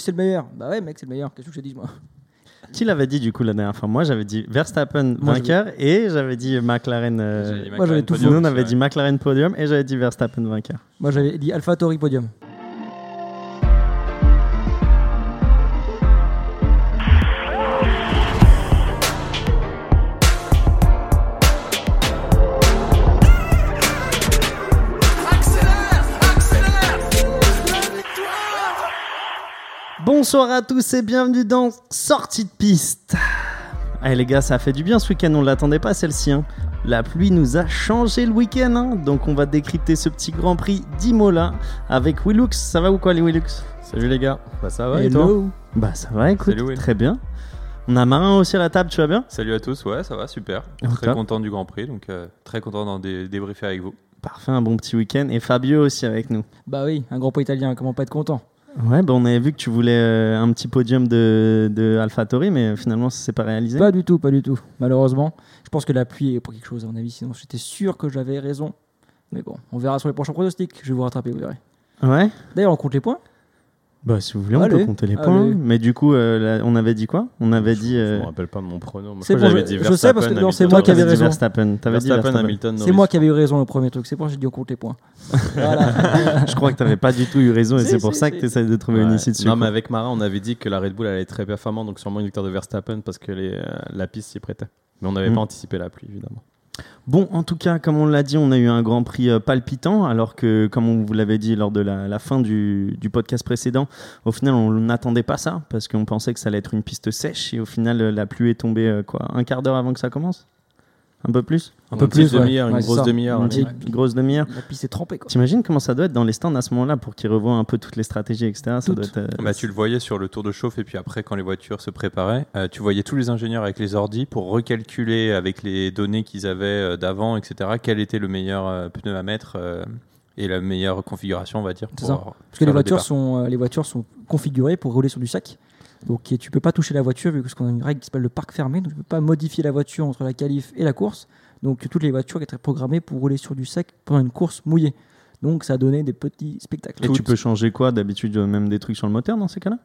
c'est le meilleur. Bah ouais, mec, c'est le meilleur. Qu'est-ce que je te dis, moi? Qui l'avait dit du coup la dernière fois? Moi j'avais dit Verstappen Moi, vainqueur et j'avais dit McLaren. euh, J'avais dit moi, j'avais tout Nous on avait dit McLaren podium et j'avais dit Verstappen vainqueur. Moi, j'avais dit AlphaTauri podium. Bonsoir à tous et bienvenue dans Sortie de piste. Allez les gars, ça a fait du bien ce week-end, on ne l'attendait pas celle-ci. hein. La pluie nous a changé le week-end, hein. donc on va décrypter ce petit Grand Prix d'Imola avec Willux. Ça va ou quoi les Willux? Salut les gars, bah ça va et toi? Hello. Bah ça va, écoute, Salut, très bien. On a Marin aussi à la table, tu vas bien? Salut à tous, ouais ça va, super. Très content du Grand Prix, donc euh, très content d'en dé- débriefer avec vous. Parfait, un bon petit week-end. Et Fabio aussi avec nous. Bah oui, un grand pas italien, comment pas être content? Ouais, bah on avait vu que tu voulais euh, un petit podium de, de AlphaTauri, mais finalement ça s'est pas réalisé. Pas du tout, pas du tout. Malheureusement, je pense que la pluie est pour quelque chose, à mon avis. Sinon, j'étais sûr que j'avais raison. Mais bon, on verra sur les prochains pronostics. Je vais vous rattraper, vous verrez. Ouais D'ailleurs, on compte les points. Bah si vous voulez, on Allez, peut compter les points. allez. Mais du coup, euh, là, on avait dit quoi? On avait dit... Je euh, me rappelle pas de mon pronom. C'est je bon, j'avais je- dit je sais parce que- Verstappen, non, c'est moi qui avais raison. Verstappen. T'avais dit Verstappen, Verstappen. Hamilton, C'est moi qui avais eu raison le premier truc. C'est pour ça que j'ai dit on compte les points. voilà. Je crois que t'avais pas du tout eu raison et c'est pour ça que t'essayes de trouver une issue dessus. Non, quoi. mais avec Marin, on avait dit que la Red Bull allait être très performante, donc sûrement une victoire de Verstappen parce que les, euh, la piste s'y prêtait. Mais on n'avait Mm. pas anticipé la pluie, évidemment. Bon, en tout cas, comme on l'a dit, on a eu un Grand Prix euh, palpitant, alors que, comme on vous l'avait dit lors de la, fin du, du podcast précédent, au final, on n'attendait pas ça, parce qu'on pensait que ça allait être une piste sèche, et au final, euh, la pluie est tombée, euh, quoi, un quart d'heure avant que ça commence Un peu plus Un peu Une plus, ouais. demi-heure, Ouais, une c'est grosse ça. demi-heure. Une petite grosse demi-heure La piste est trempée, quoi. T'imagines comment ça doit être dans les stands à ce moment-là pour qu'ils revoient un peu toutes les stratégies, etc. Ça Toutes. doit être, euh, Bah, tu le voyais sur le tour de chauffe et puis après quand les voitures se préparaient, euh, tu voyais tous les ingénieurs avec les ordis pour recalculer avec les données qu'ils avaient euh, d'avant, etc. Quel était le meilleur euh, pneu à mettre euh, et la meilleure configuration, on va dire. C'est pour, ça. Parce que voitures, sont, euh, les voitures sont configurées pour rouler sur du sac. Donc tu peux pas toucher la voiture vu qu'on a une règle qui s'appelle le parc fermé. Donc tu peux pas modifier la voiture entre la qualif et la course. Donc toutes les voitures étaient programmées pour rouler sur du sac pendant une course mouillée. Donc ça a donné des petits spectacles. Et tu peux changer quoi? D'habitude, euh, même des trucs sur le moteur dans ces cas-là?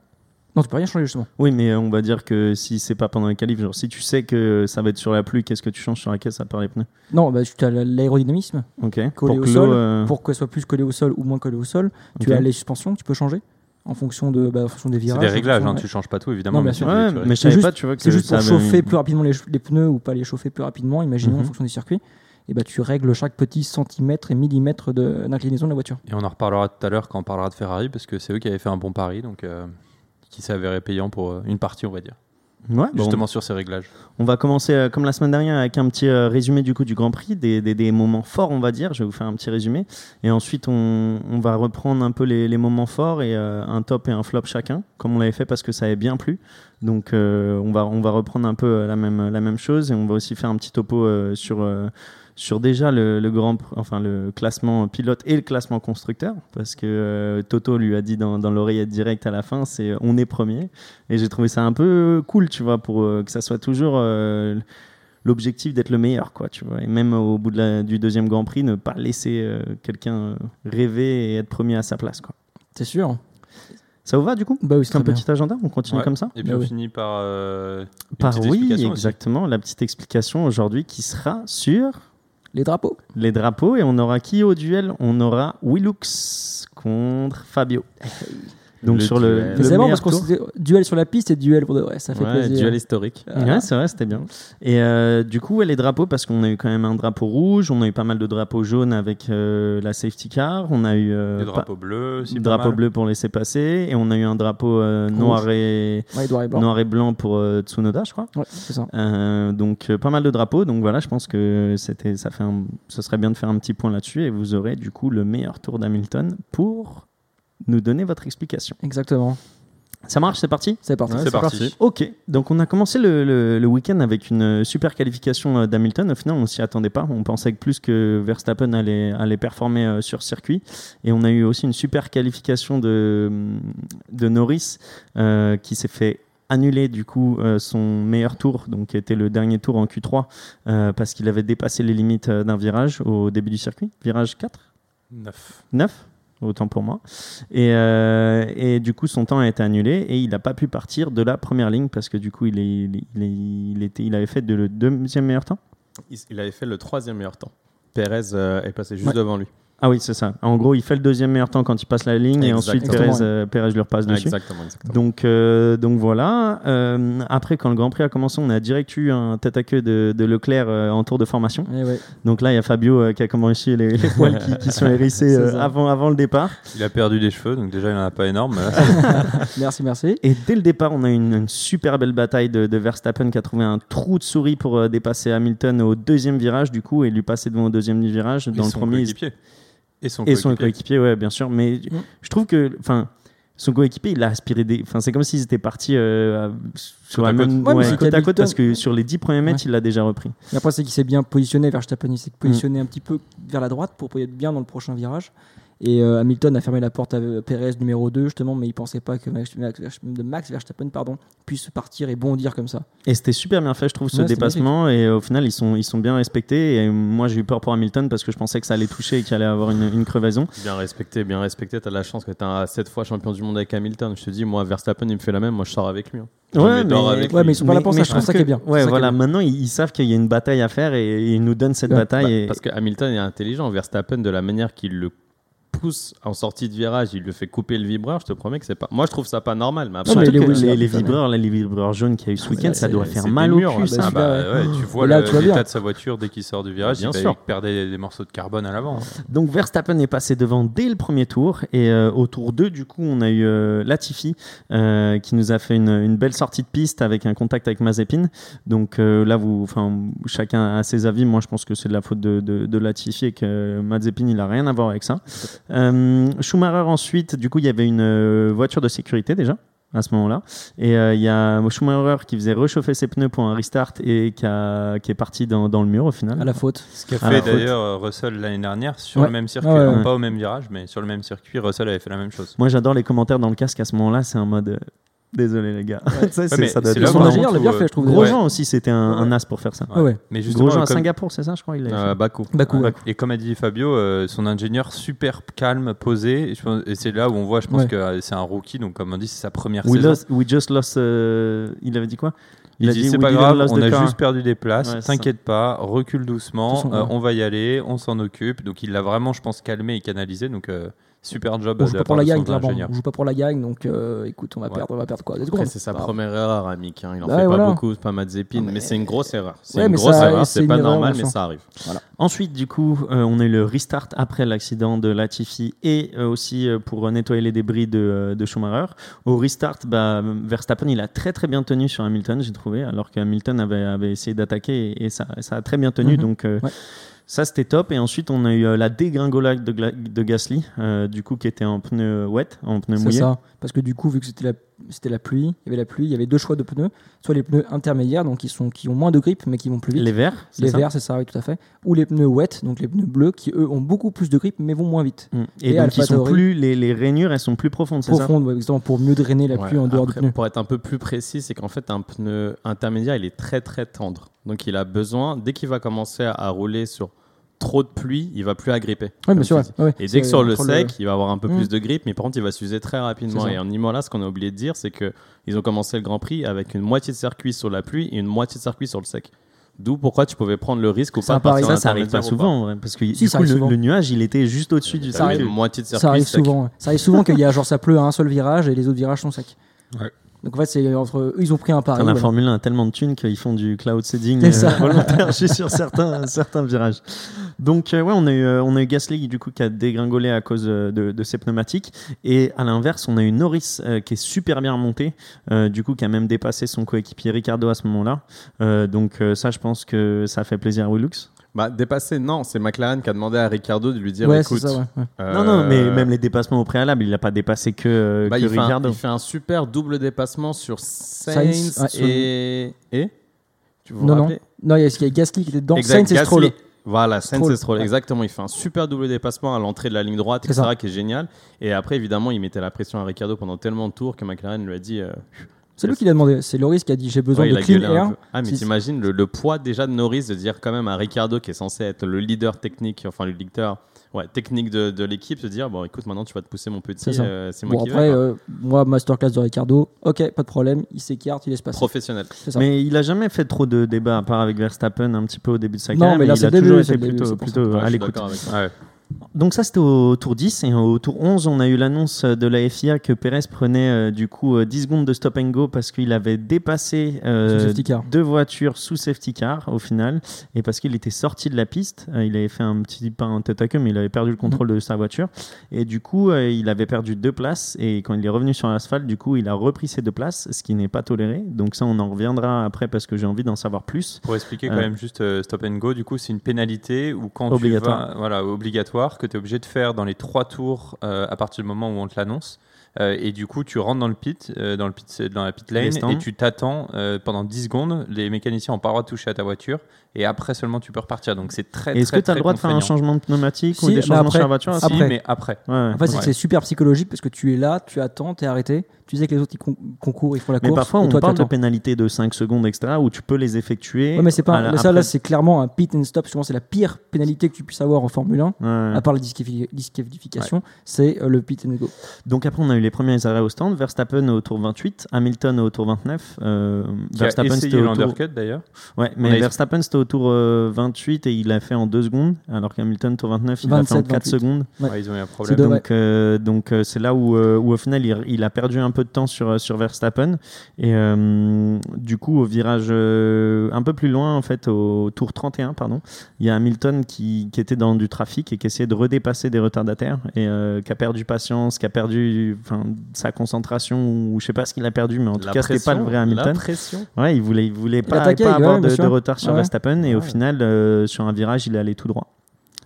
Non, tu peux rien changer justement. Oui, mais euh, on va dire que si c'est pas pendant les qualifs, genre si tu sais que ça va être sur la pluie, qu'est-ce que tu changes sur la caisse à part les pneus? Non, bah, tu as l'aérodynamisme Ok. Collé pour au que sol, euh, pour qu'elle soit plus collée au sol ou moins collée au sol. Tu as les suspensions tu peux changer en fonction, de, bah, en fonction des C'est virages. des en réglages, fonction- hein, ouais. tu changes pas tout évidemment. Non, bien mais sûr. Ouais, mais je C'est savais pas, tu vois que C'est juste pour chauffer une- plus rapidement les, les pneus ou pas les chauffer plus rapidement, imaginons Mhm. en fonction des circuits. Et bah, tu règles chaque petit centimètre et millimètre de- d'inclinaison de, la voiture. Et on en reparlera tout à l'heure quand on parlera de Ferrari parce que c'est eux qui avaient fait un bon pari, donc euh, qui s'avérait payant pour euh, une partie, on va dire, Ouais, bon, justement sur ces réglages. On va commencer euh, comme la semaine dernière avec un petit euh, résumé du coup du Grand Prix, des, des- des moments forts on va dire. Je vais vous faire un petit résumé et ensuite on, on va reprendre un peu les, les moments forts et euh, un top et un flop chacun, comme on l'avait fait parce que ça avait bien plu. Donc on va on va reprendre un peu la même la même chose et on va aussi faire un petit topo sur sur déjà le, le grand enfin le classement pilote et le classement constructeur parce que euh, Toto lui a dit dans, dans l'oreillette directe à la fin c'est euh, on est premier et j'ai trouvé ça un peu cool tu vois pour euh, que ça soit toujours euh, l'objectif d'être le meilleur quoi tu vois et même au bout de la- du deuxième Grand Prix ne pas laisser euh, quelqu'un rêver et être premier à sa place quoi C'est sûr. ça vous va du coup? Bah oui, c'est un bien. petit agenda on continue Ouais. comme ça? Et puis Bah on oui. finit par euh, une par petite oui explication aussi. exactement la petite explication aujourd'hui qui sera sur Les drapeaux. les drapeaux et on aura qui au duel? On aura Willux contre Fabio. Donc Le sur le, duel. le C'est marrant meilleur parce qu'on tour. s'était- duel sur la piste et duel pour de vrai. Ça fait Ouais, plaisir. duel historique. Ouais, c'est vrai, c'était bien. Et euh, du coup, ouais, les drapeaux, parce qu'on a eu quand même un drapeau rouge, on a eu pas mal de drapeaux jaunes avec euh, la safety car, on a eu euh, Des drapeaux bleus aussi. drapeau bleu pour laisser passer, et on a eu un drapeau euh, noir, et, Ouais, noir et blanc. noir et blanc pour euh, Tsunoda, je crois. Ouais, c'est ça. Euh, donc euh, pas mal de drapeaux. Donc voilà, je pense que c'était, ça fait, un, ce serait bien de faire un petit point là-dessus, et vous aurez du coup le meilleur tour d'Hamilton pour nous donner votre explication. Exactement. Ça marche, c'est parti? C'est parti. Ouais, C'est parti. parti. Ok, donc on a commencé le, le- le week-end avec une super qualification euh, d'Hamilton. Au final, on s'y attendait pas. On pensait que plus que Verstappen allait, allait performer euh, sur circuit. Et on a eu aussi une super qualification de, de Norris euh, qui s'est fait annuler du coup euh, son meilleur tour, donc qui était le dernier tour en Q3, euh, parce qu'il avait dépassé les limites d'un virage au début du circuit. Virage 4 Neuf. 9 autant pour moi. Et, euh, et du coup, son temps a été annulé et il n'a pas pu partir de la première ligne parce que du coup, il, est, il, est- était, il avait fait de le deuxième meilleur temps? Il, il avait fait le troisième meilleur temps. Pérez euh, est passé juste Ouais. devant lui. Ah oui, c'est ça. En gros, il fait le deuxième meilleur temps quand il passe la ligne et ensuite. Pérez, euh, Pérez lui repasse dessus. Exactement, exactement. Donc, euh, donc voilà. Euh, après, quand le Grand Prix a commencé, on a direct eu un tête à queue de, de Leclerc euh, en tour de formation. Eh ouais. Donc là, il y a Fabio euh, qui a commencé les, les poils qui, qui sont hérissés euh, avant, avant le départ. Il a perdu des cheveux, donc déjà il en a pas énorme. mais là, Merci, merci. Et dès le départ, on a eu une, une super belle bataille de, de Verstappen qui a trouvé un trou de souris pour euh, dépasser Hamilton au deuxième virage, du coup, et lui passer devant au deuxième virage. et Dans le son premier. Et son et son coéquipier. coéquipier, ouais, bien sûr. Mais Mm. je trouve que, enfin, son coéquipier, il a aspiré des. Enfin, c'est comme s'ils étaient partis euh, sur Côte la à même côte. Ouais, ouais, côte à côte parce que sur les 10 premiers mètres, Ouais. il l'a déjà repris. Et après, c'est qu'il s'est bien positionné vers Verstappen. Il s'est Mm. positionné un petit peu vers la droite pour être bien dans le prochain virage. Et euh, Hamilton a fermé la porte à euh, Perez numéro 2, justement, mais il pensait pas que Max, Max- de Max Verstappen pardon, puisse partir et bondir comme ça. Et c'était super bien fait, je trouve, ce Ouais, dépassement. Et au final, ils sont, ils sont bien respectés. Et moi, j'ai eu peur pour Hamilton parce que je pensais que ça allait toucher et qu'il allait avoir une, une crevaison. Bien respecté, bien respecté. T'as de la chance que t'es un 7 fois champion du monde avec Hamilton. Je te dis, moi, Verstappen, il me fait la même. Moi, je sors avec lui. hein. Dors avec Ouais, lui. mais ils sont pas là pour ça, je trouve ça qui est bien. Ouais, voilà. bien. Maintenant, ils, ils savent qu'il y a une bataille à faire et, et ils nous donnent cette Ouais. bataille. Bah, et... Parce que Hamilton est intelligent. Verstappen, de la manière qu'il le pousse en sortie de virage, il lui fait couper le vibreur. Je te promets que c'est pas. Moi, je trouve ça pas normal. Mais mais les que Williams, les, les ça, vibreurs, là, les vibreurs jaunes qu'il y a eu ce Ah, week-end, ça doit faire mal au murs, cul. ça. bah, Ah bah, ouais. tu vois là, le- tu vois bien. l'état de sa voiture dès qu'il sort du virage, Bien il, sûr. il perd des, des morceaux de carbone à l'avant. Donc Verstappen est passé devant dès le premier tour et euh, au tour 2 du coup on a eu euh, Latifi euh, qui nous a fait une, une belle sortie de piste avec un contact avec Mazepin. Donc euh, là vous, chacun a ses avis. Moi je pense que c'est de la faute de, de, de Latifi et que Mazepin il a rien à voir avec ça. Euh, Schumacher ensuite du coup il y avait une euh, voiture de sécurité déjà à ce moment-là. Et euh, il y a Schumacher qui faisait réchauffer ses pneus pour un restart et qui, a- qui est parti dans, dans le mur au final. À la faute. Ce qu'a fait d'ailleurs Russell l'année dernière sur Ouais. le même circuit. Ah ouais, Alors, ouais. Pas au même virage, mais sur le même circuit, Russell avait fait la même chose. Moi, j'adore les commentaires dans le casque à ce moment-là. C'est en mode. Désolé, les gars. Ça, c'est- mais ça doit être Son ingénieur l'a bien fait, je trouve. Grosjean d'ailleurs. aussi, c'était un, un as pour faire ça. Ouais. Mais justement, Grosjean à comme- Singapour, c'est ça, je crois. Il Euh. Bakou. Bakou, ouais. Et comme a dit Fabio, euh, son ingénieur super calme, posé. Et, je pense- et c'est là où on voit, je pense Ouais. que euh, c'est un rookie. Donc, comme on dit, c'est sa première We, saison. lost- we just lost. euh, il avait dit quoi? Il a dit dit, c'est pas grave, on a car. juste perdu des places, Ouais, ça. t'inquiète pas, recule doucement, euh, ouais. on va y aller, on s'en occupe. Donc il l'a vraiment, je pense, calmé et canalisé. Donc euh, super job. On joue pas pour la gagne, clairement. On joue pas pour la gagne, donc euh, écoute, on va Ouais. perdre, on va perdre quoi c'est sa Bah, première erreur, Amic. hein. Il en fait voilà. pas beaucoup, c'est pas Mazepin, mais- mais, c'est une grosse erreur. C'est Ouais, une grosse ça- erreur, c'est pas erreur, normal, mais ça arrive. Ensuite, du coup, euh, on a eu le restart après l'accident de Latifi et euh, aussi euh, pour nettoyer les débris de, euh, de Schumacher. Au restart, bah, Verstappen, il a très très bien tenu sur Hamilton, j'ai trouvé, alors que Hamilton avait, avait essayé d'attaquer et, et ça, ça a très bien tenu. Mhm. Donc, euh, Ouais. Ça c'était top. Et ensuite, on a eu euh, la dégringolade de, Gasly, euh, du coup, qui était en pneu wet, en pneu C'est mouillé. ça. Parce que du coup, vu que c'était la, c'était la pluie, il y avait la pluie, il y avait deux choix de pneus. Soit les pneus intermédiaires, donc qui, sont, qui ont moins de grip, mais qui vont plus vite. Les verts, c'est Les ça verts, c'est ça, oui, tout à fait. Ou les pneus wet, donc les pneus bleus, qui eux ont beaucoup plus de grip, mais vont moins vite. Mm. Et, Et donc, ils sont plus, les, les rainures, elles sont plus profondes, c'est ça Profonde, ouais, exactement, pour mieux drainer la Ouais, pluie en dehors après, du pneu. Pour être un peu plus précis, c'est qu'en fait, un pneu intermédiaire, il est très très tendre. Donc il a besoin, dès qu'il va commencer à, à rouler sur trop de pluie, il va plus agripper. Oui, comme bien sûr. tu ouais, dis. ouais. Et dès que sur le sec, il va avoir un peu Mm. plus de grip, mais par contre, il va s'user très rapidement. Et en Imola, ce qu'on a oublié de dire, c'est que ils ont commencé le Grand Prix avec une moitié de circuit sur la pluie et une moitié de circuit sur le sec. D'où pourquoi tu pouvais prendre le risque ou pas. Ça, ça arrive pas souvent, parce que Si, du coup, le, nuage, il était juste au-dessus du circuit. arrive. une moitié de circuit Ça arrive sec. souvent. ouais. Ça arrive souvent qu'il y a genre ça pleut à un seul virage et les autres virages sont secs. Ouais. Donc en fait, c'est entre eux, ils ont pris un pari. Putain, la voilà. Formule 1 a tellement de thunes qu'ils font du cloud seeding euh, volontaire, je suis sur certains, certains virages. Donc, euh, ouais, on a, eu, euh, on a eu Gasly du coup, qui a dégringolé à cause euh, de, de ses pneumatiques. Et à l'inverse, on a eu Norris euh, qui est super bien remonté, du coup, qui a même dépassé son coéquipier Ricardo à ce moment-là. Donc, ça, je pense que ça fait plaisir à Willux. Bah, dépasser, non, c'est McLaren qui a demandé à Ricardo de lui dire Ouais, c'est écoute. ça, ouais, ouais. euh, Non, non, mais même les dépassements au préalable, il n'a pas dépassé que, euh, bah, que il, fait un, Ricardo. il fait un super double dépassement sur Sainz, et. Et Tu vous Non, non. Non, il y a Gasly qui était dedans. Exact, Sainz et. Stroll. Voilà, Sainz Stroll, et Stroll, exactement. Il fait un super double dépassement à l'entrée de la ligne droite, C'est etc., ça. qui est génial. Et après, évidemment, il mettait la pression à Ricardo pendant tellement de tours que McLaren lui a dit euh, C'est lui qui l'a demandé. C'est Loris qui a dit j'ai besoin Ouais, de clean air. Ah, mais Si- t'imagines le, le poids déjà de Norris de dire quand même à Ricardo qui est censé être le leader technique, enfin le leader ouais, technique de, de l'équipe, se dire bon écoute maintenant tu vas te pousser mon petit, C'est ça. euh, c'est moi Bon, qui après, vais. euh, moi, masterclass de Ricardo, ok, pas de problème, il s'écarte, il laisse passer. Professionnel. Ça. Mais il a jamais fait trop de débats, à part avec Verstappen un petit peu au début de sa Non, carrière. mais là, il c'est toujours été plutôt, plutôt Ouais, à l'écoute. Donc ça c'était au tour 10 et au tour 11 on a eu l'annonce de la FIA que Perez prenait euh, du coup euh, 10 secondes de stop and go parce qu'il avait dépassé euh, Sous safety car. deux voitures sous safety car au final et parce qu'il était sorti de la piste Euh, il avait fait un petit pas en tête à queue mais il avait perdu le contrôle de sa voiture et du coup euh, il avait perdu deux places et quand il est revenu sur l'asphalte du coup il a repris ses deux places ce qui n'est pas toléré donc ça on en reviendra après parce que j'ai envie d'en savoir plus Pour expliquer quand Euh. même juste euh, stop and go, du coup, c'est une pénalité ou quand Obligatoire. tu vas, voilà, obligatoire, que tu es obligé de faire dans les trois tours euh, à partir du moment où on te l'annonce. Euh, et du coup, tu rentres dans le pit, euh, dans, le pit dans la pit lane, et tu t'attends pendant 10 secondes. Les mécaniciens n'ont pas le droit de toucher à ta voiture, et après seulement tu peux repartir. Donc c'est très, Et est-ce très, que tu as très le droit de faire un changement de pneumatique ou des mais changements après- sur la voiture Si, Après. mais après. Ouais. En fait, c'est Ouais. super psychologique parce que tu es là, tu attends, tu es arrêté, tu sais que les autres ils con- concourent, ils font la Mais course. parfois, et on toi, parle de pénalités de 5 secondes, etc., où tu peux les effectuer. Ouais, mais c'est pas. la- mais ça, après- là, c'est clairement un pit and stop. Souvent, c'est la pire pénalité que tu puisses avoir en Formule 1, Ouais. à part la disqualifi- disqualification. C'est euh, le pit and go. Donc après, on a eu les premiers arrêts au stand. Verstappen au tour 28, Hamilton au tour 29. Euh, Verstappen, c'était au tour... l'undercut d'ailleurs. Ouais, mais Verstappen, c'était au tour euh, 28 et il l'a fait en 2 secondes, alors qu'Hamilton, tour 29, il l'a fait en 27, 4 28. secondes. Ouais. Ouais, ils ont eu un problème. Donc, euh, donc euh, c'est là où, euh, où au final il, il a perdu un peu de temps sur, sur Verstappen. Et euh, du coup, au virage euh, un peu plus loin, en fait, au tour 31, pardon, il y a Hamilton qui, qui était dans du trafic et qui essayait de redépasser des retardataires et euh, qui a perdu patience, qui a perdu sa concentration ou je sais pas ce qu'il a perdu, mais en tout La cas, c'était pas le vrai La Hamilton. pression. Ouais, il voulait, il voulait pas, attaquait, pas ouais, avoir de, retard sur Ouais. Et au Ouais. final, euh, sur un virage, il est allé tout droit.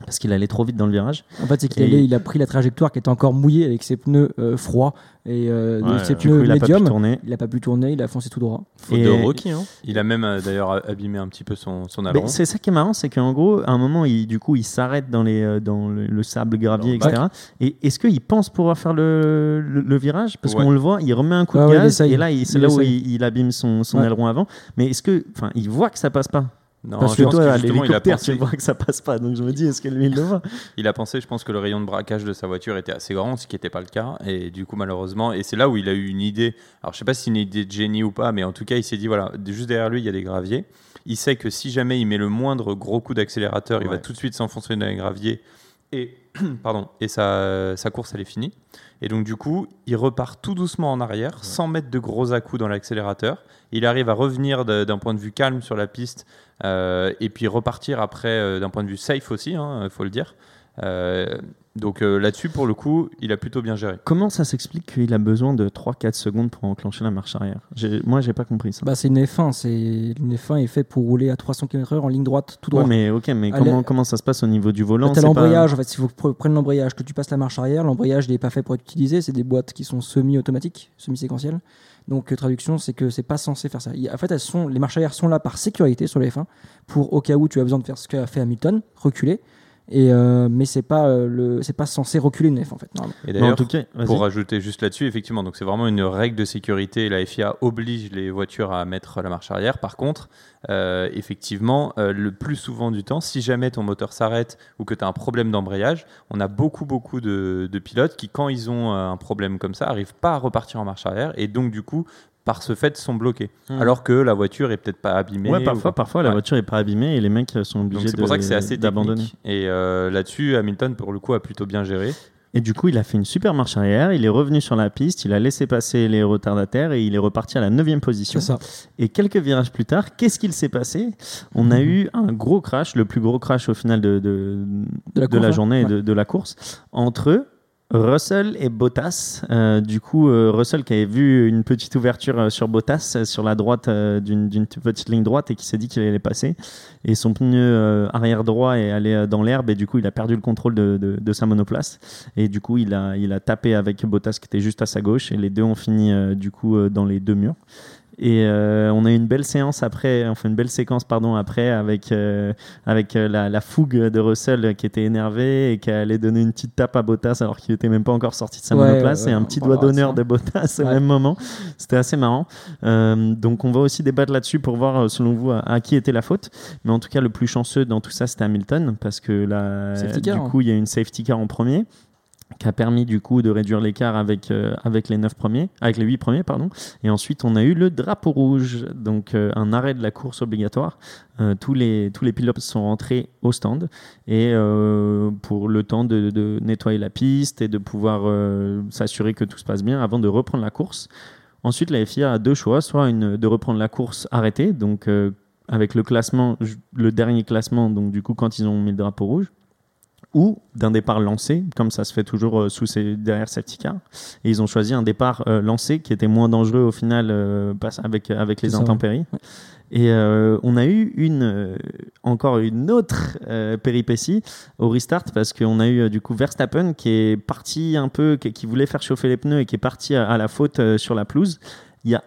Parce qu'il allait trop vite dans le virage. En fait, c'est qu'il Et- il a pris la trajectoire qui était encore mouillée avec ses pneus euh, froids et euh, Ouais, ses coup, pneus il a pas pu médium. tourner. Il a pas pu tourner, il a foncé tout droit. Faute Et- de Rocky. Hein. Il a même euh, d'ailleurs abîmé un petit peu son, son Mais aileron. c'est ça qui est marrant, c'est qu'en gros, à un moment, il, du coup, il s'arrête dans, les, dans le, le sable gravier, etc. Et est-ce qu'il pense pouvoir faire le, le, le virage? Parce Ouais. qu'on le voit, il remet un coup Ouais, de ouais, il gaz et là, il- c'est Il là où il, il abîme son, son Ouais. aileron avant. Mais est-ce que, enfin, il voit que ça passe pas? Non, Parce que toi, justement, il a pensé- tu vois que ça passe pas. Donc je me dis, est-ce que lui, il le voit? Il a pensé, je pense, que le rayon de braquage de sa voiture était assez grand, ce qui n'était pas le cas. Et du coup, malheureusement, et c'est là où il a eu une idée. Alors, je sais pas si c'est une idée de génie ou pas, mais en tout cas, il s'est dit voilà, juste derrière lui, il y a des graviers. Il sait que si jamais il met le moindre gros coup d'accélérateur, il va tout de suite s'enfoncer dans les graviers. Et, pardon, et sa, sa course, elle est finie. Et donc, du coup, il repart tout doucement en arrière, sans mettre de gros à-coups dans l'accélérateur. Il arrive à revenir d'un point de vue calme sur la piste euh, et puis repartir après euh, d'un point de vue safe aussi, il faut le dire. Euh, donc euh, là-dessus, pour le coup, il a plutôt bien géré. Comment ça s'explique qu'il a besoin de 3-4 secondes pour enclencher la marche arrière? Moi, j'ai pas compris ça. Bah, c'est une F1. C'est une F1 est fait pour rouler à 300 km/h en ligne droite, tout droit. Ouais, mais ok, mais Allez. comment, comment ça se passe au niveau du volant? T'as c'est pas- l'embrayage, en fait, que tu prennes l'embrayage, que tu passes la marche arrière, l'embrayage il n'est pas fait pour être utilisé, c'est des boîtes qui sont semi-automatiques, semi-séquentielles. Donc euh, traduction, c'est que c'est pas censé faire ça. En fait, elles sont, les marches arrière sont là par sécurité sur les F1, pour au cas où tu as besoin de faire ce qu'a fait Hamilton, reculer. Et euh, mais c'est pas euh, le, c'est pas censé reculer une F en fait. Et d'ailleurs, tout cas, vas-y. pour rajouter juste là-dessus, effectivement, donc c'est vraiment une règle de sécurité. La FIA oblige les voitures à mettre la marche arrière. Par contre, euh, effectivement, euh, le plus souvent du temps, si jamais ton moteur s'arrête ou que tu as un problème d'embrayage, on a beaucoup, beaucoup de, de pilotes qui, quand ils ont un problème comme ça, arrivent pas à repartir en marche arrière et donc, du coup, par ce fait, sont bloqués. Hmm. Alors que la voiture est peut-être pas abîmée. Ouais, ou- parfois, parfois la Ouais. voiture est pas abîmée et les mecs sont Donc obligés c'est pour ça que c'est de- assez d'abandonner. Et euh, là-dessus, Hamilton, pour le coup, a plutôt bien géré. Et du coup, il a fait une super marche arrière, il est revenu sur la piste, il a laissé passer les retardataires et il est reparti à la 9 position. Ça. Et quelques virages plus tard, qu'est-ce qu'il s'est passé? On a eu un gros crash, le plus gros crash au final de, de, De la de la course, hein. journée et de, de la course entre Russell et Bottas. Euh, du coup, euh, Russell qui avait vu une petite ouverture euh, sur Bottas euh, sur la droite euh, d'une petite ligne droite et qui s'est dit qu'il allait passer. Et son pneu arrière droit est allé dans l'herbe et du coup, il a perdu le contrôle de, de- de sa monoplace. Et du coup, il a, il a tapé avec Bottas qui était juste à sa gauche et les deux ont fini du coup dans les deux murs. Et euh, on a eu une belle séance après, enfin une belle séquence pardon après avec euh, avec euh, la, la fougue de Russell qui était énervé et qui allait donner une petite tape à Bottas alors qu'il était même pas encore sorti de sa Ouais, monoplace ouais, et un petit doigt d'honneur de Bottas au Ouais. même moment. C'était assez marrant. Euh, donc on va aussi débattre là-dessus pour voir selon vous à, à qui était la faute. Mais en tout cas le plus chanceux dans tout ça c'était Hamilton parce que là du hein. coup il y a une safety car en premier qui a permis du coup de réduire l'écart avec, euh, avec les neuf premiers, avec les huit premiers pardon. Et ensuite on a eu le drapeau rouge, donc euh, un arrêt de la course obligatoire. Euh, tous les tous les pilotes sont rentrés au stand et pour le temps de, nettoyer la piste et de pouvoir s'assurer que tout se passe bien avant de reprendre la course. Ensuite la FIA a deux choix, soit une, de reprendre la course arrêtée, donc avec le classement, le dernier classement, donc du coup quand ils ont mis le drapeau rouge ou d'un départ lancé, comme ça se fait toujours euh, sous ces, derrière car. Et ils ont choisi un départ euh, lancé qui était moins dangereux au final euh, avec, avec les ça, intempéries. Et euh, on a eu une, encore une autre péripétie au restart parce qu'on a eu du coup Verstappen qui est parti un peu, qui, qui voulait faire chauffer les pneus et qui est parti à, à la faute sur la pelouse. Il y a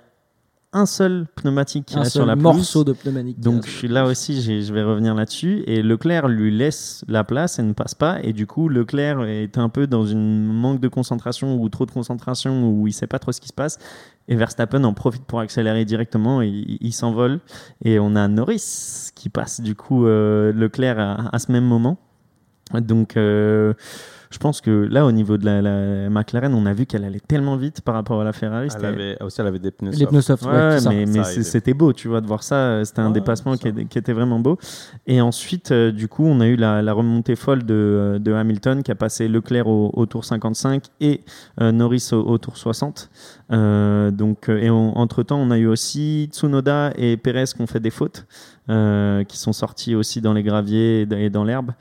un seul pneumatique qui Un reste sur la morceau de pneumatique. Donc je suis là aussi, je vais revenir là-dessus. Et Leclerc lui laisse la place et ne passe pas. Et du coup, Leclerc est un peu dans une manque de concentration ou trop de concentration où il sait pas trop ce qui se passe. Et Verstappen en profite pour accélérer directement et il, il s'envole. Et on a Norris qui passe du coup euh, Leclerc à, à ce même moment. Donc euh, je pense que là, au niveau de la, la McLaren, on a vu qu'elle allait tellement vite par rapport à la Ferrari. Elle c'était- avait, aussi, elle avait des pneus Les pneus soft, Ouais, mais, c'était beau, tu vois, de voir ça. C'était un Ouais, dépassement qui, était vraiment beau. Et ensuite, euh, du coup, on a eu la, la remontée folle de, de Hamilton qui a passé Leclerc au, au tour 55 et euh, Norris au, au tour 60. Euh, donc, et on- entre-temps, on a eu aussi Tsunoda et Perez qui ont fait des fautes, euh, qui sont sortis aussi dans les graviers et dans l'herbe.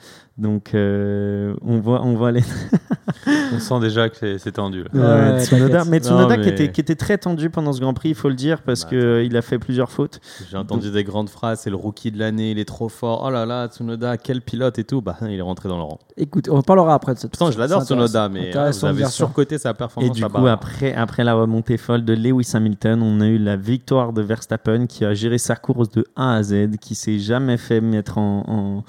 Donc, euh, on voit, on voit les, On sent déjà que c'est- tendu. là. Ouais, Ouais, Tsunoda, t'inquiète. mais Tsunoda Non, qui, était, qui était très tendu pendant ce Grand Prix, il faut le dire, parce Bah, qu'il a fait plusieurs fautes. J'ai entendu des grandes phrases, c'est le rookie de l'année, il est trop fort. Oh là là, Tsunoda, quel pilote et tout. Bah, il est rentré dans le rang. Écoute, on parlera après de cette Putain, je l'adore. Tsunoda, mais euh, vous avez surcoté sa Et performance du là-bas. coup, après, après la remontée folle de Lewis Hamilton, on a eu la victoire de Verstappen qui a géré sa course de A à Z, qui s'est jamais fait mettre en, en-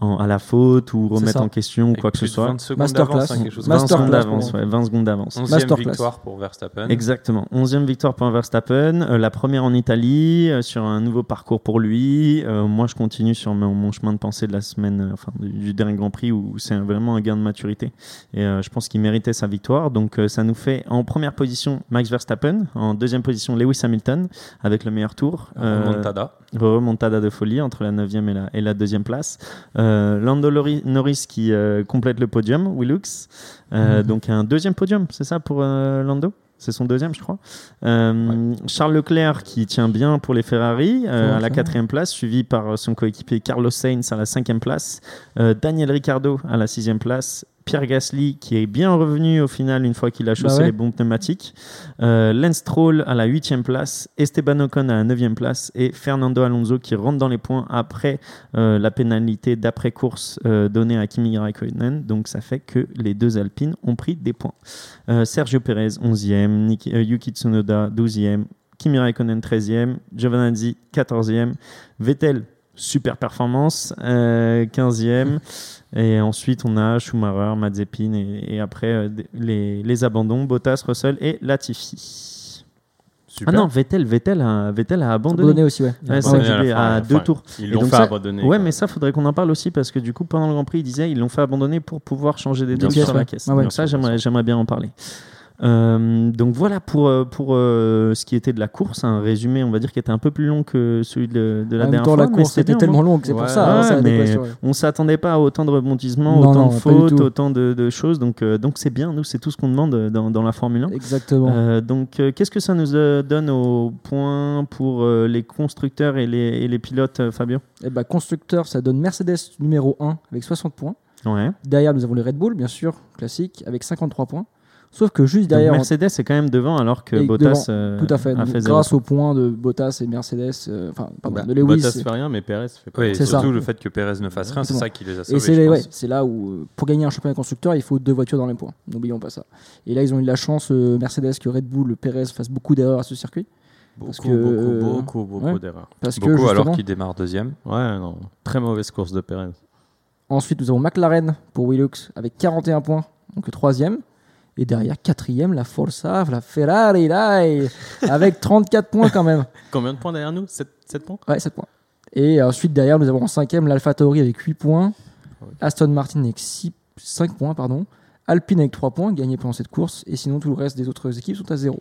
en- à la faute ou remettre en question ou quoi que ce soit. 20 secondes Masterclass. d'avance, hein, quelque chose 20 comme ça. secondes d'avance, pour- ouais, 20 secondes d'avance. 11e Masterclass. victoire pour Verstappen. Exactement. 11e victoire pour Verstappen, euh, la première en Italie, euh, sur un nouveau parcours pour lui. Euh, moi, je continue sur mon, mon chemin de pensée de la semaine, euh, enfin du, du dernier Grand Prix où c'est vraiment un gain de maturité. Et euh, je pense qu'il méritait sa victoire. Donc, euh, ça nous fait en première position Max Verstappen, en deuxième position Lewis Hamilton avec le meilleur tour. Euh, Remontada. remontada de folie entre la 9e et la, et la deuxième place. Euh, Lando Lori- Norris qui euh, complète le podium, Willux. Euh, Mhm. Donc un deuxième podium, c'est ça pour euh, Lando? C'est son deuxième, je crois. Euh, Charles Leclerc qui tient bien pour les Ferrari euh, à la quatrième place, suivi par son coéquipier Carlos Sainz à la cinquième place, euh, Daniel Ricciardo à la sixième place, Pierre Gasly qui est bien revenu au final une fois qu'il a chaussé Bah ouais. les bons pneumatiques, euh, Lance Stroll à la huitième place, Esteban Ocon à la neuvième place et Fernando Alonso qui rentre dans les points après euh, la pénalité d'après course euh, donnée à Kimi Raikkonen. Donc ça fait que les deux Alpines ont pris des points. Euh, Sergio Perez 11e, Niki- euh, Yuki Tsunoda 12e, Kimi Raikkonen 13e, Giovanazzi 14e, Vettel super performance euh, 15e et ensuite on a Schumacher, Mazepin et, et après euh, les, les abandons Bottas, Russell et Latifi. Super. Ah non, Vettel, Vettel a, Vettel a abandonné. Abandonné aussi, ouais. À deux tours. Ils l'ont fait ça- abandonner. Ouais, quoi. mais ça, faudrait qu'on en parle aussi parce que du coup, pendant le Grand Prix, ils disaient ils l'ont fait abandonner pour pouvoir changer des sûr, sur la caisse. Ah ouais. donc ça, j'aimerais, j'aimerais bien en parler. Euh, donc voilà pour, euh, pour euh, ce qui était de la course, un résumé, on va dire, qui était un peu plus long que celui de, de la En dernière temps, fois. la mais course c'était était tellement longue, c'est pour Ouais, ça. hein, ouais, ça mais ouais. On s'attendait pas à autant de rebondissements, Non, autant non, de fautes, autant de, de choses. Donc euh, donc c'est bien, nous, c'est tout ce qu'on demande dans, dans la Formule 1. Exactement. Donc, qu'est-ce que ça nous donne au point pour les constructeurs et les, et les pilotes, Fabio Et bah, constructeur, ça donne Mercedes numéro 1 avec 60 points. Ouais. Derrière, nous avons les Red Bull, bien sûr, classique, avec 53 points. Sauf que juste Donc, derrière, Mercedes est quand même devant alors que Et Bottas devant, euh, tout à fait, a fait zéro. grâce aux points de Bottas et Mercedes, euh, enfin, pardon, Bah, de Lewis. Bottas et- fait rien, mais Perez fait pas. Oui, C'est surtout ça. le fait que Perez ne fasse rien, c'est ça qui les a Et sauvés. c'est je ouais, pense. c'est là où, euh, pour gagner un championnat constructeur, il faut deux voitures dans les points. N'oublions pas ça. Et là, ils ont eu de la chance, euh, Mercedes, que Red Bull, Perez fasse beaucoup d'erreurs à ce circuit. Beaucoup, que, euh, beaucoup, beaucoup, beaucoup ouais. d'erreurs. Parce que Beaucoup alors qu'il démarre deuxième. Ouais, non. Très mauvaise course de Perez. ensuite nous avons McLaren pour Willux avec 41 points, donc troisième. Et derrière, quatrième, la Forza, la Ferrari, là, avec 34 points quand même. Combien de points derrière nous? 7, points? Ouais, 7 points. Et ensuite, derrière, nous avons en cinquième l'Alpha Tauri avec 8 points. Aston Martin avec 6, 5 points, pardon. Alpine avec 3 points, gagné pendant cette course. Et sinon, tout le reste des autres équipes sont à 0.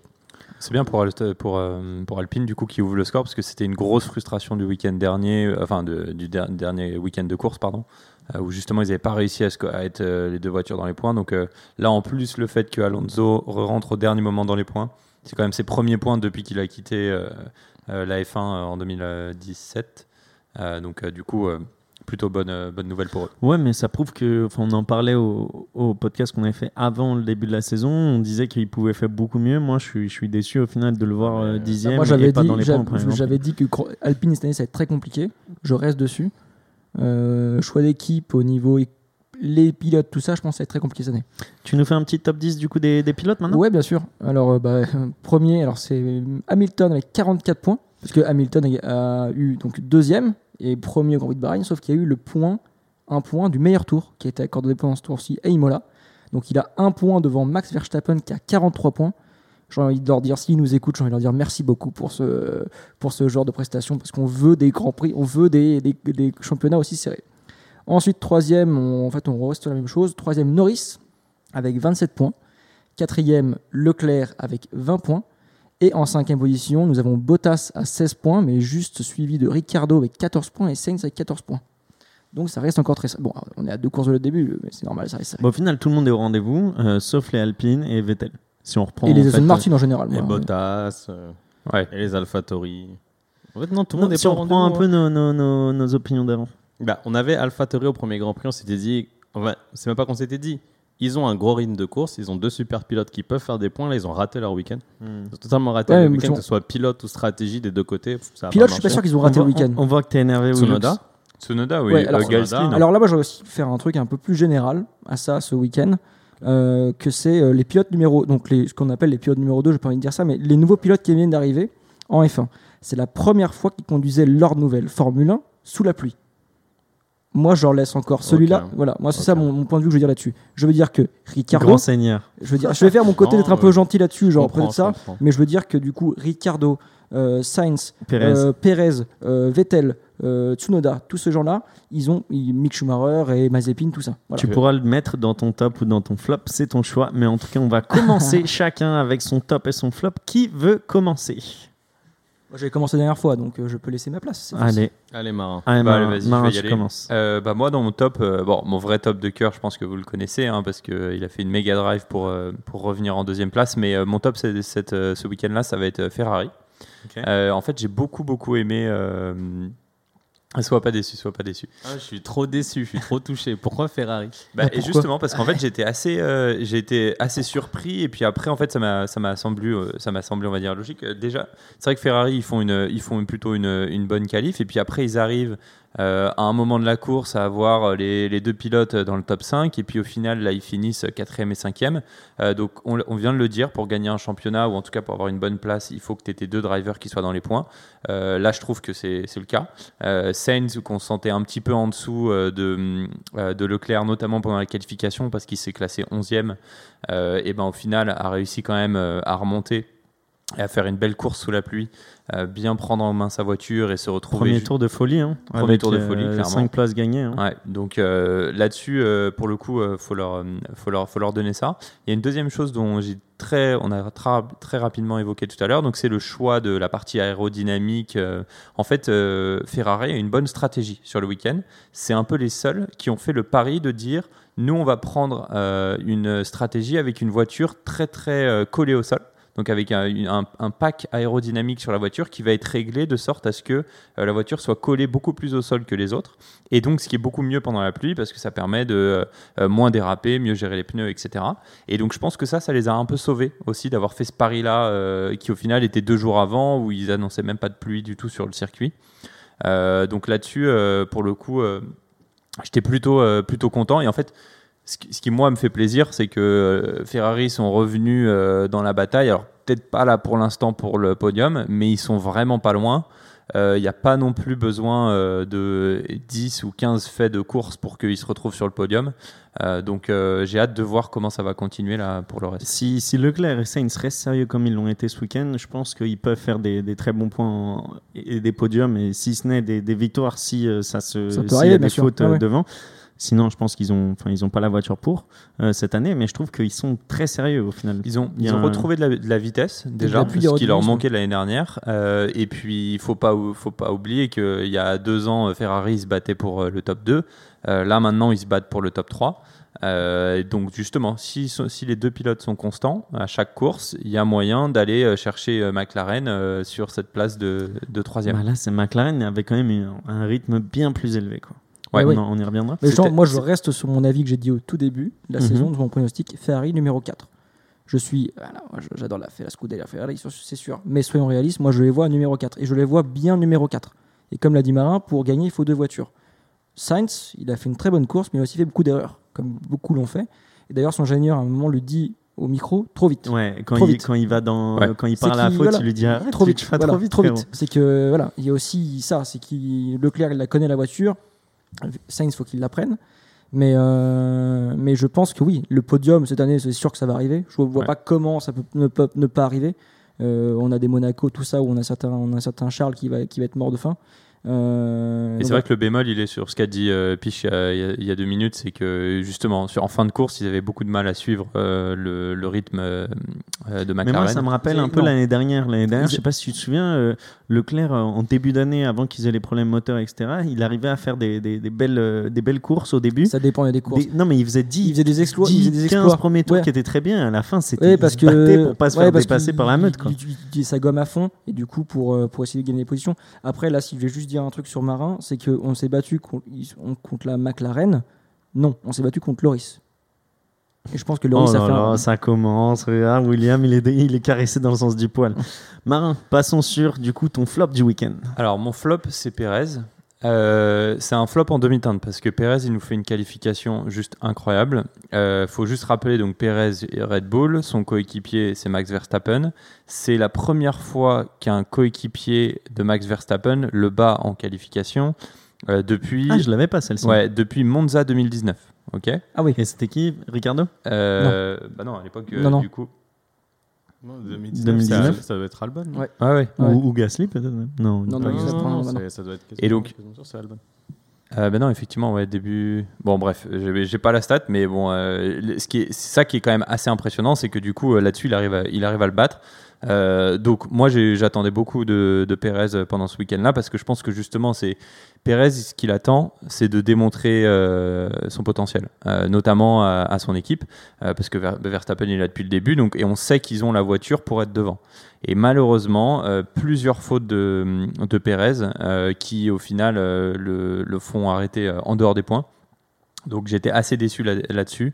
C'est bien pour, euh, pour Alpine du coup qui ouvre le score parce que c'était une grosse frustration du week-end dernier, euh, enfin de- du der- dernier week-end de course pardon, euh, où justement ils n'avaient pas réussi à, être les deux voitures dans les points. Donc là en plus le fait que Alonso rentre au dernier moment dans les points, c'est quand même ses premiers points depuis qu'il a quitté euh, la F1 euh, en 2017. Euh, donc du coup plutôt bonne, euh, bonne nouvelle pour eux. Ouais, mais ça prouve que, enfin, on en parlait au, au podcast qu'on avait fait avant le début de la saison. On disait qu'il pouvait faire beaucoup mieux. Moi, je suis, je suis déçu au final de le voir euh, dixième Moi, j'avais pas dit, j'avais- dit que Alpine cette année, ça va être très compliqué. Je reste dessus. Euh, choix d'équipe au niveau les pilotes, tout ça, je pense que ça va être très compliqué cette année. Tu nous fais un petit top 10 du coup des, des pilotes maintenant? Ouais, bien sûr. Alors, euh, bah, euh, premier, alors c'est Hamilton avec 44 points, parce que Hamilton a, a eu donc deuxième et premier au Grand Prix de Bahreïn, sauf qu'il y a eu le point, un point du meilleur tour qui a été accordé pendant ce tour-ci à Imola. Donc, il a un point devant Max Verstappen qui a 43 points. J'ai envie de leur dire, s'ils nous écoutent, j'ai envie de leur dire merci beaucoup pour ce, pour ce genre de prestation, parce qu'on veut des grands prix, on veut des, des, des championnats aussi serrés. Ensuite, troisième, on- en fait, on reste la même chose. Troisième, Norris avec 27 points. Quatrième, Leclerc avec 20 points. Et en cinquième position, nous avons Bottas à 16 points, mais juste suivi de Ricardo avec 14 points et Sainz avec 14 points. Donc ça reste encore très... Bon, on est à deux courses de le début, mais c'est normal, ça reste. Bon, au final, tout le monde est au rendez-vous, euh, sauf les Alpine et Vettel. Si on reprend. et les Aston Martin en général. Les moi. Bottas, euh, Ouais. et les AlphaTauri. En fait, non, tout le Non, monde est si pas on reprend un peu hein. nos, nos, nos, nos opinions d'avant. Bah, on avait AlphaTauri au premier Grand Prix, on s'était dit, enfin, c'est même pas qu'on s'était dit, ils ont un gros rythme de course, ils ont deux super pilotes qui peuvent faire des points, là ils ont raté leur week-end. Ils ont totalement raté Ouais, le week-end, que ce soit pilote ou stratégie des deux côtés. Ça Pilote, je suis pas sûr qu'ils ont raté on, le week-end. on, on voit que t'es énervé. Tsunoda Tsunoda, oui. Ouais, Euh, Tsunoda. Alors là, moi, j'aurais aussi faire un truc un peu plus général à ça ce week-end, euh, que c'est euh, les pilotes numéro, donc les, ce qu'on appelle les pilotes numéro 2, j'ai pas envie de dire ça, mais les nouveaux pilotes qui viennent d'arriver en F1. C'est la première fois qu'ils conduisaient leur nouvelle Formule 1 sous la pluie. Moi, je leur laisse encore celui-là. Voilà, moi, c'est ça mon, mon point de vue que je veux dire là-dessus. Je veux dire que Ricardo, Grand seigneur. je veux dire, je vais faire mon côté d'être un peu euh, gentil là-dessus, genre comprends, peut-être ça, mais je veux dire que du coup, Ricardo, euh, Sainz, Pérez. euh, Pérez, euh, Vettel, Tsunoda, tous ces gens-là, ils ont ils- Mick Schumacher et Mazepin, tout ça. Voilà. Tu pourras le mettre dans ton top ou dans ton flop, c'est ton choix. Mais en tout cas, on va commencer chacun avec son top et son flop. Qui veut commencer? Moi, J'avais commencé la dernière fois, donc euh, je peux laisser ma place. Allez, Allez, Marin. allez, Bah, Marin, vas-y, je vais y aller. commences. Euh, bah moi dans mon top, euh, bon mon vrai top de cœur, je pense que vous le connaissez hein, parce qu'il a fait une méga drive pour euh, pour revenir en deuxième place. Mais euh, mon top c'est cette, euh, ce week-end-là, ça va être Ferrari. Euh, en fait, j'ai beaucoup beaucoup aimé. Sois pas déçu, sois pas déçu. Ah, je suis trop déçu, je suis trop touché. Pourquoi Ferrari? Bah, Ah, et justement parce qu'en fait j'étais assez, euh, j'ai été assez surpris et puis après en fait ça m'a, ça m'a semblé, euh, ça m'a semblé on va dire logique. Euh, Déjà, c'est vrai que Ferrari ils font une, ils font plutôt une, une bonne qualif et puis après ils arrivent euh, à un moment de la course à avoir euh, les, deux pilotes dans le top 5 et puis au final là ils finissent quatrième et cinquième. Euh, donc on, vient de le dire pour gagner un championnat ou en tout cas pour avoir une bonne place il faut que tu aies tes deux drivers qui soient dans les points. Euh, là je trouve que c'est, le cas. Euh, Sainz qu'on sentait un petit peu en dessous euh, de, euh, Leclerc notamment pendant la qualification parce qu'il s'est classé 11e euh, et ben au final a réussi quand même euh, à remonter et à faire une belle course sous la pluie, euh, bien prendre en main sa voiture et se retrouver Premier tour de folie. Hein, Premier avec, tour de folie, euh, clairement. cinq places gagnées. hein. Ouais, donc euh, là-dessus, euh, pour le coup, euh, faut leur, euh, faut leur, faut leur donner ça. Il y a une deuxième chose dont j'ai très, on a tra- très rapidement évoqué tout à l'heure, donc c'est le choix de la partie aérodynamique. euh. en fait, euh, Ferrari a une bonne stratégie sur le week-end. C'est un peu les seuls qui ont fait le pari de dire, nous, on va prendre euh, une stratégie avec une voiture très très euh, collée au sol. Donc avec un, pack aérodynamique sur la voiture qui va être réglé de sorte à ce que euh, la voiture soit collée beaucoup plus au sol que les autres. Et donc, ce qui est beaucoup mieux pendant la pluie parce que ça permet de euh, moins déraper, mieux gérer les pneus, etc. Et donc, je pense que ça, ça les a un peu sauvés aussi d'avoir fait ce pari-là euh, qui, au final, était deux jours avant où ils annonçaient même pas de pluie du tout sur le circuit. Euh, donc là-dessus, euh, pour le coup, euh, j'étais plutôt, euh, plutôt content. Et en fait, ce qui, ce qui, moi me fait plaisir, c'est que euh, Ferrari sont revenus euh, dans la bataille. Alors peut-être pas là pour l'instant pour le podium, mais ils sont vraiment pas loin. Il n'y a pas non plus besoin euh, de 10 ou 15 faits de course pour qu'ils se retrouvent sur le podium. Euh, donc euh, j'ai hâte de voir comment ça va continuer là pour le reste. Si, si Leclerc et Sainz restent sérieux comme ils l'ont été ce week-end, je pense qu'ils peuvent faire des, des très bons points en- et des podiums, et si ce n'est des, des victoires, si euh, ça se, Ça s'il y a des fautes Ah euh, ouais. devant. Sinon, je pense qu'ils ont, enfin, ils ont pas la voiture pour euh, cette année, mais je trouve qu'ils sont très sérieux au final. Ils ont, ils un- retrouvé de la, de la vitesse déjà, ce qui leur manquait l'année dernière. Euh, et puis il faut pas, faut pas oublier qu'il y a deux ans, Ferrari se battait pour euh, le top 2. Euh, là maintenant, ils se battent pour le top 3. Euh, donc justement, si, si les deux pilotes sont constants à chaque course, il y a moyen d'aller euh, chercher euh, McLaren euh, sur cette place de, de troisième. Bah là, c'est McLaren avait quand même un, un rythme bien plus élevé. Quoi. Ouais, on, oui. en- on y reviendra. Mais genre, C'était- moi, je reste sur mon avis que j'ai dit au tout début de la Mhm. saison, de mon pronostic Ferrari numéro 4. Je suis. voilà, je- J'adore la, la Scuderia Ferrari, c'est sûr. Mais soyons réalistes, moi, je les vois numéro 4. Et je les vois bien numéro 4. Et comme l'a dit Marin, pour gagner, il faut deux voitures. Sainz, il a fait une très bonne course, mais il a aussi fait beaucoup d'erreurs, comme beaucoup l'ont fait. Et d'ailleurs, son ingénieur, à un moment, le dit au micro trop vite. Ouais, quand, Trop il, vite. quand il va dans, Ouais. quand il part à la faute, voilà, il lui dit arrête, trop tu- vite, tu vas voilà, trop vite, trop vite. C'est que voilà, il y a aussi ça, c'est qu'il Leclerc il la connaît la voiture, Sainz faut qu'il la prenne. Mais euh, mais je pense que oui, le podium cette année, c'est sûr que ça va arriver. Je vois Ouais. pas comment ça peut ne, peut- ne pas arriver. Euh, on a des Monaco, tout ça, où on a certains, on a un certain Charles qui va qui va être mort de faim. Euh, Et c'est vrai que le bémol, il est sur ce qu'a dit euh, Piche il y, a, il y deux minutes, c'est que justement, sur, en fin de course, ils avaient beaucoup de mal à suivre euh, le, le rythme euh, de Mais McLaren. moi, ça me rappelle un peu l'année dernière. L'année dernière, je sais pas si tu te souviens, euh, Leclerc, en début d'année, avant qu'ils aient les problèmes moteurs, etc., il arrivait à faire des, des, des belles, euh, des belles courses au début. ça dépend il y a des courses. Des- non, mais il faisait 10, Il faisait des exploits, 10, il faisait des 15 exploits. premiers tours Ouais. qui étaient très bien. À la fin, c'était Oui, il parce se que pour pas se ouais, faire dépasser par la meute. il- Quoi. Il, il utilise sa gomme à fond et du coup pour euh, pour essayer de gagner des positions. Après là, si je vais juste dire un truc sur Marin, c'est que on s'est battu contre, la McLaren. Non, on s'est battu contre Loris. Et je pense que Loris Oh a fait. là, un- ça commence. Regarde, William, il est, il est caressé dans le sens du poil. Marin, passons sur du coup ton flop du week-end. Alors, mon flop, c'est Pérez. Euh, c'est un flop en demi-teinte parce que Pérez, il nous fait une qualification juste incroyable. Euh, faut juste rappeler donc Pérez et Red Bull, son coéquipier, c'est Max Verstappen. C'est la première fois qu'un coéquipier de Max Verstappen le bat en qualification euh, depuis, Ah, je l'avais pas celle-ci. ouais, depuis Monza 2019. Ok? Ah oui. Et c'était qui, Ricardo? Euh, bah non, à l'époque, euh, Non, non. du coup. Non, 2019, ça, ça doit être Albon. Ouais. Ah ouais. Ouais. ou, ou Gasly peut-être même Non, Non, non, ça prend- non, non. c'est- ça doit être Et donc- quasiment sûr, c'est Albon. Euh, ben non, effectivement, ouais, début. Bon, bref, j'ai pas la stat, mais bon, euh, ce qui est, ça qui est quand même assez impressionnant, c'est que du coup, euh, là-dessus, il arrive, à, il arrive à le battre. Euh, donc, moi, j'attendais beaucoup de, de Pérez pendant ce week-end-là, parce que je pense que justement, c'est Pérez, ce qu'il attend, c'est de démontrer euh, son potentiel, euh, notamment à, son équipe, euh, parce que Ver- Verstappen il est là depuis le début, donc, et on sait qu'ils ont la voiture pour être devant. Et malheureusement, euh, plusieurs fautes de, de Pérez euh, qui, au final, euh, le, font arrêter euh, en dehors des points. Donc j'étais assez déçu là- là-dessus.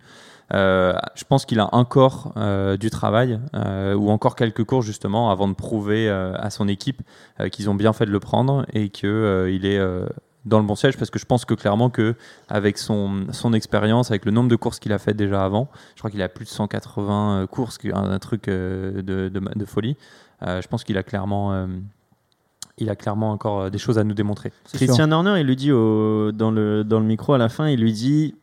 Euh, je pense qu'il a encore euh, du travail euh, ou encore quelques cours justement avant de prouver euh, à son équipe euh, qu'ils ont bien fait de le prendre et qu'il il est euh, dans le bon siège parce que je pense que clairement que avec son, son expérience, avec le nombre de courses qu'il a fait déjà avant, je crois qu'il a plus de 180 euh, courses, un, un truc euh, de, de, de folie. Euh, je pense qu'il a clairement, euh, il a clairement encore des choses à nous démontrer. Christian Horner, il lui dit au- dans, le, dans le micro à la fin, il lui dit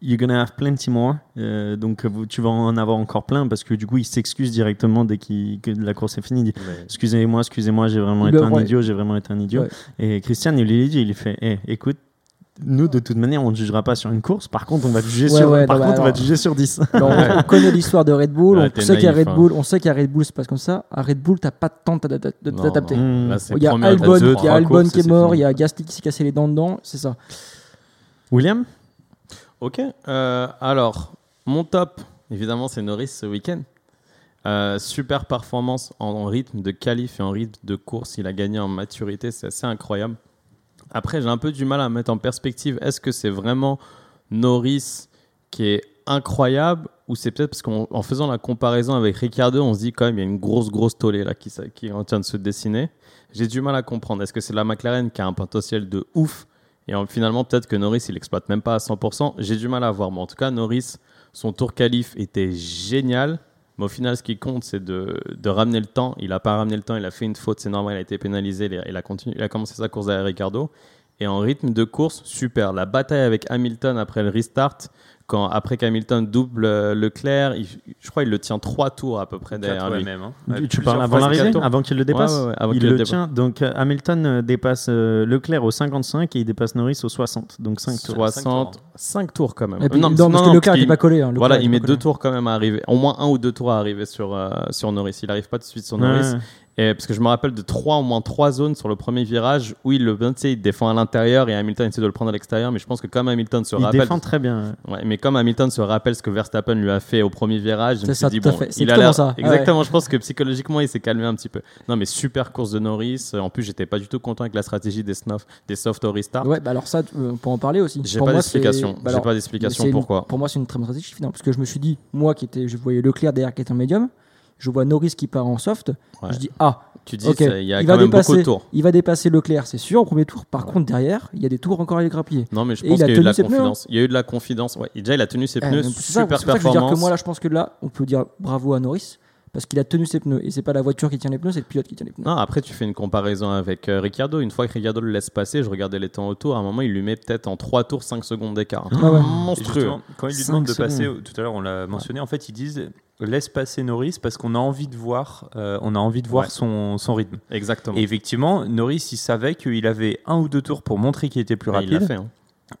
You're gonna have plenty more. Euh, donc tu vas en avoir encore plein parce que du coup il s'excuse directement dès qu'il- que la course est finie. Il dit Excusez-moi, excusez-moi, j'ai vraiment été un idiot, j'ai vraiment été un idiot. Et Christian, il lui dit, il fait Eh, écoute, nous de toute manière, on ne jugera pas sur une course. Par contre, on va juger Ouais, sur, ouais, par non, contre, on va juger sur 10. Alors, on, on connaît l'histoire de Red Bull, Ouais, on sait naïf, Red hein. Bull, on sait qu'à Red Bull c'est pas comme ça. À Red Bull, t'as pas de temps de t'adapter. Il y a Albon, qui est mort, il y a Gasly qui s'est cassé les dents dedans, c'est ça. William? Ok. euh, alors, mon top, évidemment, c'est Norris ce week-end. Euh, super performance en, rythme de qualif et en rythme de course. Il a gagné en maturité, c'est assez incroyable. Après, j'ai un peu du mal à mettre en perspective. Est-ce que c'est vraiment Norris qui est incroyable ou c'est peut-être parce qu'en en faisant la comparaison avec Ricardo, on se dit quand même il y a une grosse grosse tollée là qui, qui en train de se dessiner. J'ai du mal à comprendre. Est-ce que c'est la McLaren qui a un potentiel de ouf et en- finalement peut-être que Norris il exploite même pas à 100%. J'ai du mal à voir. Mais en tout cas, Norris, son tour qualif était génial. Mais au final, ce qui compte, c'est de, ramener le temps. Il n'a pas ramené le temps, il a fait une faute, c'est normal, il a été pénalisé, il a, il a continué, il a commencé sa course derrière Ricardo. Et en rythme de course, super. La bataille avec Hamilton après le restart, quand après qu'Hamilton double euh, Leclerc, il- je crois qu'il le tient trois tours à peu près derrière Quatre, ouais, lui. même, hein. Tu- Ouais, tu plusieurs parles avant l'arrivée, avant qu'il le dépasse Ouais, ouais, ouais, avant Il qu'il le le dépasse. tient. Donc euh, Hamilton euh, dépasse euh, Leclerc au 55 et il dépasse Norris au 60. Donc 5 tours. 60, 5 tours quand même. Et puis, Non, non, non, parce non, que Leclerc n'était pas collé. hein, Voilà, il met deux tours quand même à arriver, au moins un ou deux tours à arriver sur, euh, sur Norris. Il n'arrive pas tout de suite sur Norris. Et parce que je me rappelle de trois, au moins trois zones sur le premier virage où il le il défend à l'intérieur et Hamilton essaie de le prendre à l'extérieur. Mais je pense que comme Hamilton se Il rappelle, défend très bien. Ouais, mais comme Hamilton se rappelle ce que Verstappen lui a fait au premier virage, je me C'est suis ça, dit bon, il a ça. Exactement. Je pense que psychologiquement il s'est calmé un petit peu. Non, mais super course de Norris. En plus, j'étais pas du tout content avec la stratégie des snuff, des soft au restart. Ouais, bah alors ça, euh, pour en parler aussi. J'ai Pour pas d'explication. bah J'ai pas d'explication une- pourquoi. Pour moi, c'est une très bonne stratégie finalement, parce que je me suis dit, moi qui était, je voyais Leclerc derrière qui était en médium, je vois Norris qui part en soft, Ouais. je dis ah, Tu dis, ok, c'est- il y a il quand va même beaucoup dépasser, de tours. il va dépasser Leclerc, c'est sûr au premier tour. Par contre derrière, il y a des tours encore à les grappiller. Non, mais je pense il a qu'il y a eu de la tenu ses pneus, hein. confidence. Il y a eu de la confidence. Ouais, et déjà, il a tenu ses Eh, pneus. c'est Super c'est pour ça que je veux dire que performance. moi là, je pense que là, on peut dire bravo à Norris parce qu'il a tenu ses pneus et c'est pas la voiture qui tient les pneus, c'est le pilote qui tient les pneus. Non, après, tu fais une comparaison avec euh, Ricciardo. Une fois que Ricciardo le laisse passer, je regardais les temps autour. À un moment, il lui met peut-être en 3 tours 5 secondes d'écart. Ah ouais. Monstrueux. quand ils lui Cinq demandent de secondes. passer, tout à l'heure on l'a mentionné, en fait ils disent laisse passer Norris parce qu'on a envie de voir, euh, on a envie de voir Ouais. son, son rythme. Exactement. Et effectivement, Norris il savait qu'il avait un ou deux tours pour montrer qu'il était plus Et il l'a rapide. fait. hein.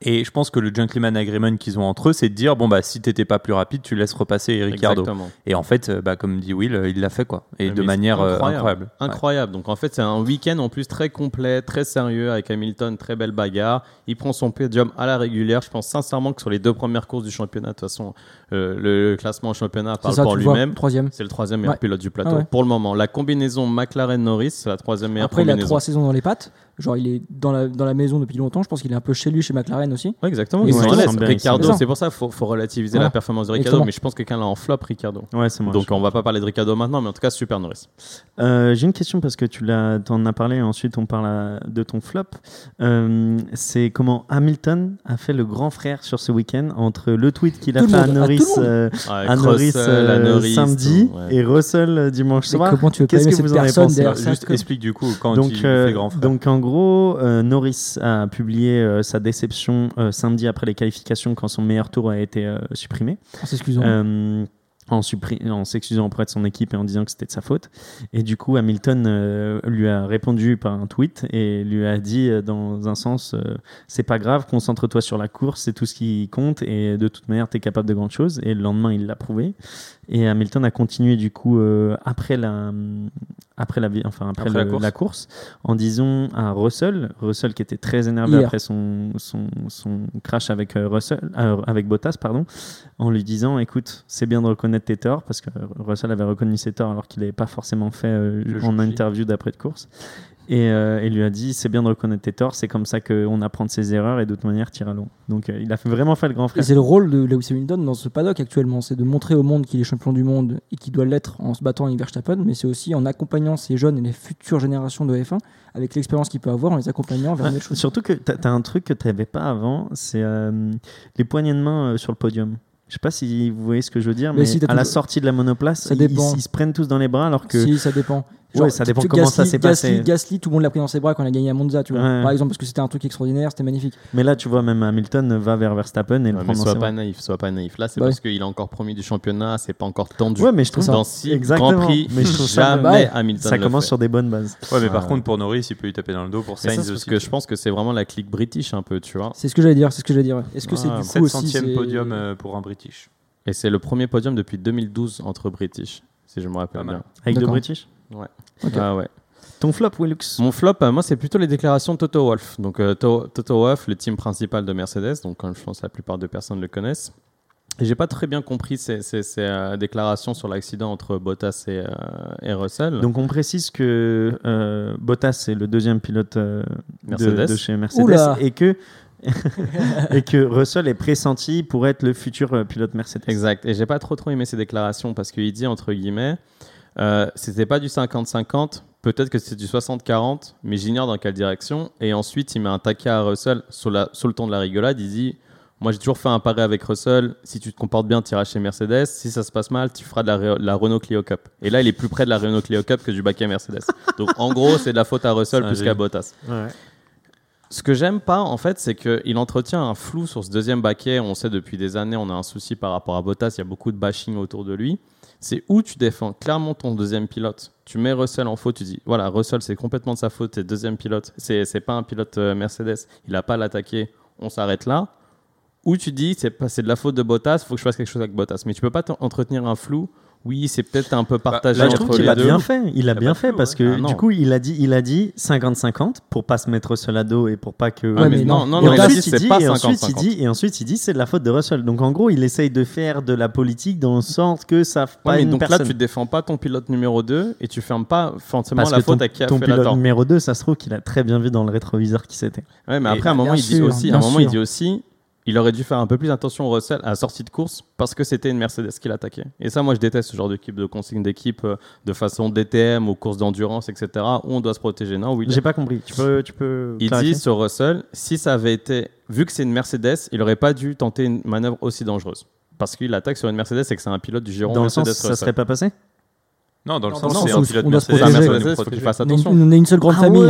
Et je pense que le gentleman agreement qu'ils ont entre eux, c'est de dire bon bah si t'étais pas plus rapide, tu laisses repasser Ricardo. Exactement. Et en fait, euh, bah, comme dit Will, euh, il l'a fait quoi, et Mais de manière euh, incroyable. incroyable. Ouais. Incroyable. Donc en fait, c'est un week-end en plus très complet, très sérieux avec Hamilton, très belle bagarre. Il prend son podium à la régulière. Je pense sincèrement que sur les deux premières courses du championnat, de toute façon, euh, le classement au championnat parle ça, pour lui-même. troisième. C'est le troisième meilleur Ouais. pilote du plateau Ah ouais. pour le moment. La combinaison McLaren-Norris, c'est la troisième meilleure Après, il a trois saisons dans les pattes. Genre, il est dans la, dans la maison depuis longtemps. Je pense qu'il est un peu chez lui, chez McLaren aussi. Ouais, exactement. Et ouais, Ricardo, c'est pour ça qu'il faut, faut relativiser Voilà. la performance de Ricardo. Exactement. Mais je pense que quelqu'un l'a en flop, Ricardo. Ouais, c'est moi. Donc on va pas parler de Ricardo maintenant, mais en tout cas, super Norris. Euh, J'ai une question parce que tu l'as, en as parlé. Ensuite, on parle à- de ton flop. Euh, c'est comment Hamilton a fait le grand frère sur ce week-end entre le tweet qu'il a Tout fait à monde, à Norris, euh, à Norris, samedi ouais. et Russell euh, dimanche soir. Qu'est-ce que vous en ça juste explique du coup quand il fait grand frère. donc en gros, euh, Norris a publié euh, sa déception euh, samedi après les qualifications quand son meilleur tour a été supprimé. En s'excusant. En, s'excusant auprès de son équipe et en disant que c'était de sa faute. Et du coup, Hamilton lui a répondu par un tweet et lui a dit dans un sens c'est pas grave, concentre-toi sur la course, c'est tout ce qui compte et de toute manière, tu es capable de grandes choses. Et le lendemain, il l'a prouvé. Et Hamilton a continué du coup après la après la vi- enfin après, Après la le- course. la course en disant à Russell Russell qui était très énervé Hier. après son, son, son crash avec euh, Russell euh, avec Bottas pardon en lui disant écoute c'est bien de reconnaître tes torts parce que Russell avait reconnu ses torts alors qu'il n'avait pas forcément fait euh, en interview d'après de course et euh, il lui a dit c'est bien de reconnaître tes torts c'est comme ça qu'on apprend de ses erreurs et toute manière tire à loin donc euh, il a vraiment fait le grand Et frère c'est le rôle de Lewis Hamilton dans ce paddock actuellement, c'est de montrer au monde qu'il est champion du monde et qu'il doit l'être en se battant avec Verstappen, mais c'est aussi en accompagnant ces jeunes et les futures générations de F1 avec l'expérience qu'il peut avoir, en les accompagnant vers Ouais, chose. surtout que tu as, un truc que tu n'avais pas avant c'est euh, les poignées de main euh, sur le podium je sais pas si vous voyez ce que je veux dire, Mais mais, si, t'as à la sortie de la monoplace, Ça ils, ils se prennent tous dans les bras alors que Si, ça dépend. Ouais, ça dépend comment Gasly- ça s'est passé. Gasly, Gasly, tout le monde l'a pris dans ses bras quand il a gagné à Monza, tu vois. Ouais. Par exemple, parce que c'était un truc extraordinaire, c'était magnifique. Mais là, tu vois, même Hamilton va vers Verstappen et le Ouais, prend mais dans sois pas bras. naïf, sois pas naïf. Là, c'est Bah parce qu'il a encore promis du championnat, c'est pas encore tendu. Ouais, mais je trouve ça. Dans six Exactement. Grands Prix, Mais je trouve ça- jamais Bah ouais. Hamilton ça le commence fait. sur des bonnes bases. Ouais, mais par Ouais. contre pour Norris, il peut lui taper dans le dos pour ça, Sainz c'est parce que je pense que c'est vraiment la clique british un peu, tu vois. C'est ce que j'allais dire, c'est ce que j'allais dire. Est-ce que c'est Ah, du coup aussi 700e c'est- podium euh, pour un British. Et c'est le premier podium depuis 2012 entre British, si je me rappelle bien. Avec de D'accord. Ok. Ah ouais. Ton flop, Willux. Mon flop, euh, moi, c'est plutôt les déclarations de Toto Wolff. Donc, euh, To- Toto Wolff, le team principal de Mercedes, donc comme je pense que la plupart des personnes le connaissent. Et j'ai pas très bien compris ces, ces- ces, euh, déclarations sur l'accident entre Bottas et, euh, et Russell. Donc on précise que euh, Bottas c'est le deuxième pilote euh, de, Mercedes. de chez Mercedes Oula. et que et que Russell est pressenti pour être le futur pilote Mercedes. Exact. Et j'ai pas trop trop aimé ces déclarations parce qu'il dit entre guillemets, euh, c'était pas du 50-50, peut-être que c'est du 60-40, mais j'ignore dans quelle direction. Et ensuite, il met un taquet à Russell la, sous le ton de la rigolade. Il dit, Moi, j'ai toujours fait un pari avec Russell. Si tu te comportes bien, tu iras chez Mercedes. Si ça se passe mal, tu feras de la, Re- la Renault Clio Cup. Et là, il est plus près de la Renault Clio Cup que du baquet Mercedes. Donc, en gros, c'est de la faute à Russell plus qu'à Bottas. Ouais. Ce que j'aime pas, en fait, c'est qu'il entretient un flou sur ce deuxième baquet. On sait depuis des années, on a un souci par rapport à Bottas. Il y a beaucoup de bashing autour de lui. C'est où tu défends clairement ton deuxième pilote. Tu mets Russell en faute, tu dis voilà, Russell, c'est complètement de sa faute, le deuxième pilote. C'est c'est pas un pilote euh, Mercedes. Il a pas à l'attaquer, on s'arrête là. Ou tu dis c'est pas- c'est de la faute de Bottas, faut que je fasse quelque chose avec Bottas. Mais tu peux pas t'en- entretenir un flou. Oui, c'est peut-être un peu partagé Là, je entre trouve qu'il a deux. bien fait. Il a pas bien de fait parce que Ah, du coup, il a dit, il a dit 50-50 pour pas se mettre Russell à dos et pour pas que. Mais mais non, non. non, Et il dit ensuite, il dit, pas et ensuite, il 50-50. dit, et ensuite, il dit, c'est de la faute de Russell. Donc, en gros, il essaye de faire de la politique dans le sens que ça Ouais, pas mais une donc personne. là, tu défends pas ton pilote numéro 2 et tu fermes pas forcément Parce la faute ton, à qui a ton fait la pilote numéro 2, ça se trouve qu'il a très bien vu dans le rétroviseur qui c'était. Ouais, mais après, à un moment, il dit sûr, aussi, à un bien moment, il sûr. dit aussi, il aurait dû faire un peu plus attention Russell à la sortie de course parce que c'était une Mercedes qui l'attaquait. Et ça, moi, je déteste ce genre d'équipe de consigne d'équipe euh, de façon DTM ou course d'endurance, etc. où on doit se protéger. Non, oui. J'ai pas compris. Tu peux, tu peux. Il dit sur Russell, si ça avait été, vu que c'est une Mercedes, il aurait pas dû tenter une manœuvre aussi dangereuse. Parce qu'il attaque sur une Mercedes et que c'est un pilote du giron dans le Mercedes sens, ça serait pas passé? Non, dans le Non, sens, c'est un pilote Mercedes, il faut qu'il fasse On est, attention. on est une seule grande Ah famille.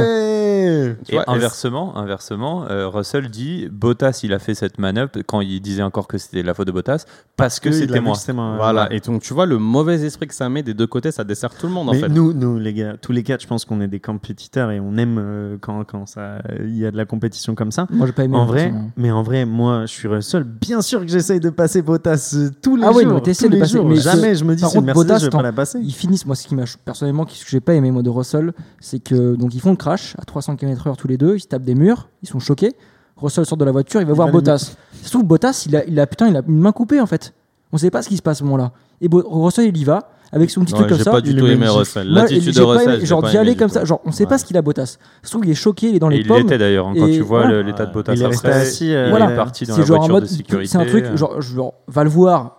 Ouais Tu Et vois, inversement, inversement euh, Russell dit Bottas, il a fait cette manœuvre quand il disait encore que c'était la faute de Bottas parce que c'était moi. Voilà, et donc tu vois le mauvais esprit que ça met des deux côtés, ça dessert tout le monde en fait. nous, nous, les gars, tous les quatre, je pense qu'on est des compétiteurs et on aime euh, quand, quand ça, il y a de la compétition comme ça. Moi, j'ai pas aimé. En vrai, mais en vrai, moi, je suis Russell. Bien sûr que j'essaye de passer Bottas euh, tous les Ah jours. mais t'essaies tous de les passer, jours. mais jamais je me dis c'est Mercedes, Bottas, je vais pas la passer. Ils finissent, moi, ce qui m'a personnellement, ce que j'ai pas aimé moi de Russell, c'est que donc ils font le crash à 300 km/h tous les deux, ils se tapent des murs, ils sont choqués. Russell sort de la voiture, il va Il voir Bottas. Se trouve, Bottas, il a, il a putain, il a une main coupée en fait. On sait pas ce qui se passe à ce moment-là. Et Bo- Russell, il y va avec son petit Ouais, truc comme j'ai ça. pas du il tout aimé. Russell. L'attitude de pas Russell, genre d'y aimé aller comme ça, genre on sait Ouais. pas ce qu'il a Bottas. Se trouve, il est choqué, il est dans Et les il pommes. l'était d'ailleurs, hein, quand Et tu vois l'état de Bottas Il est resté il euh, est voilà. parti dans la voiture mode, de sécurité. c'est un truc, euh, genre, genre, va le voir,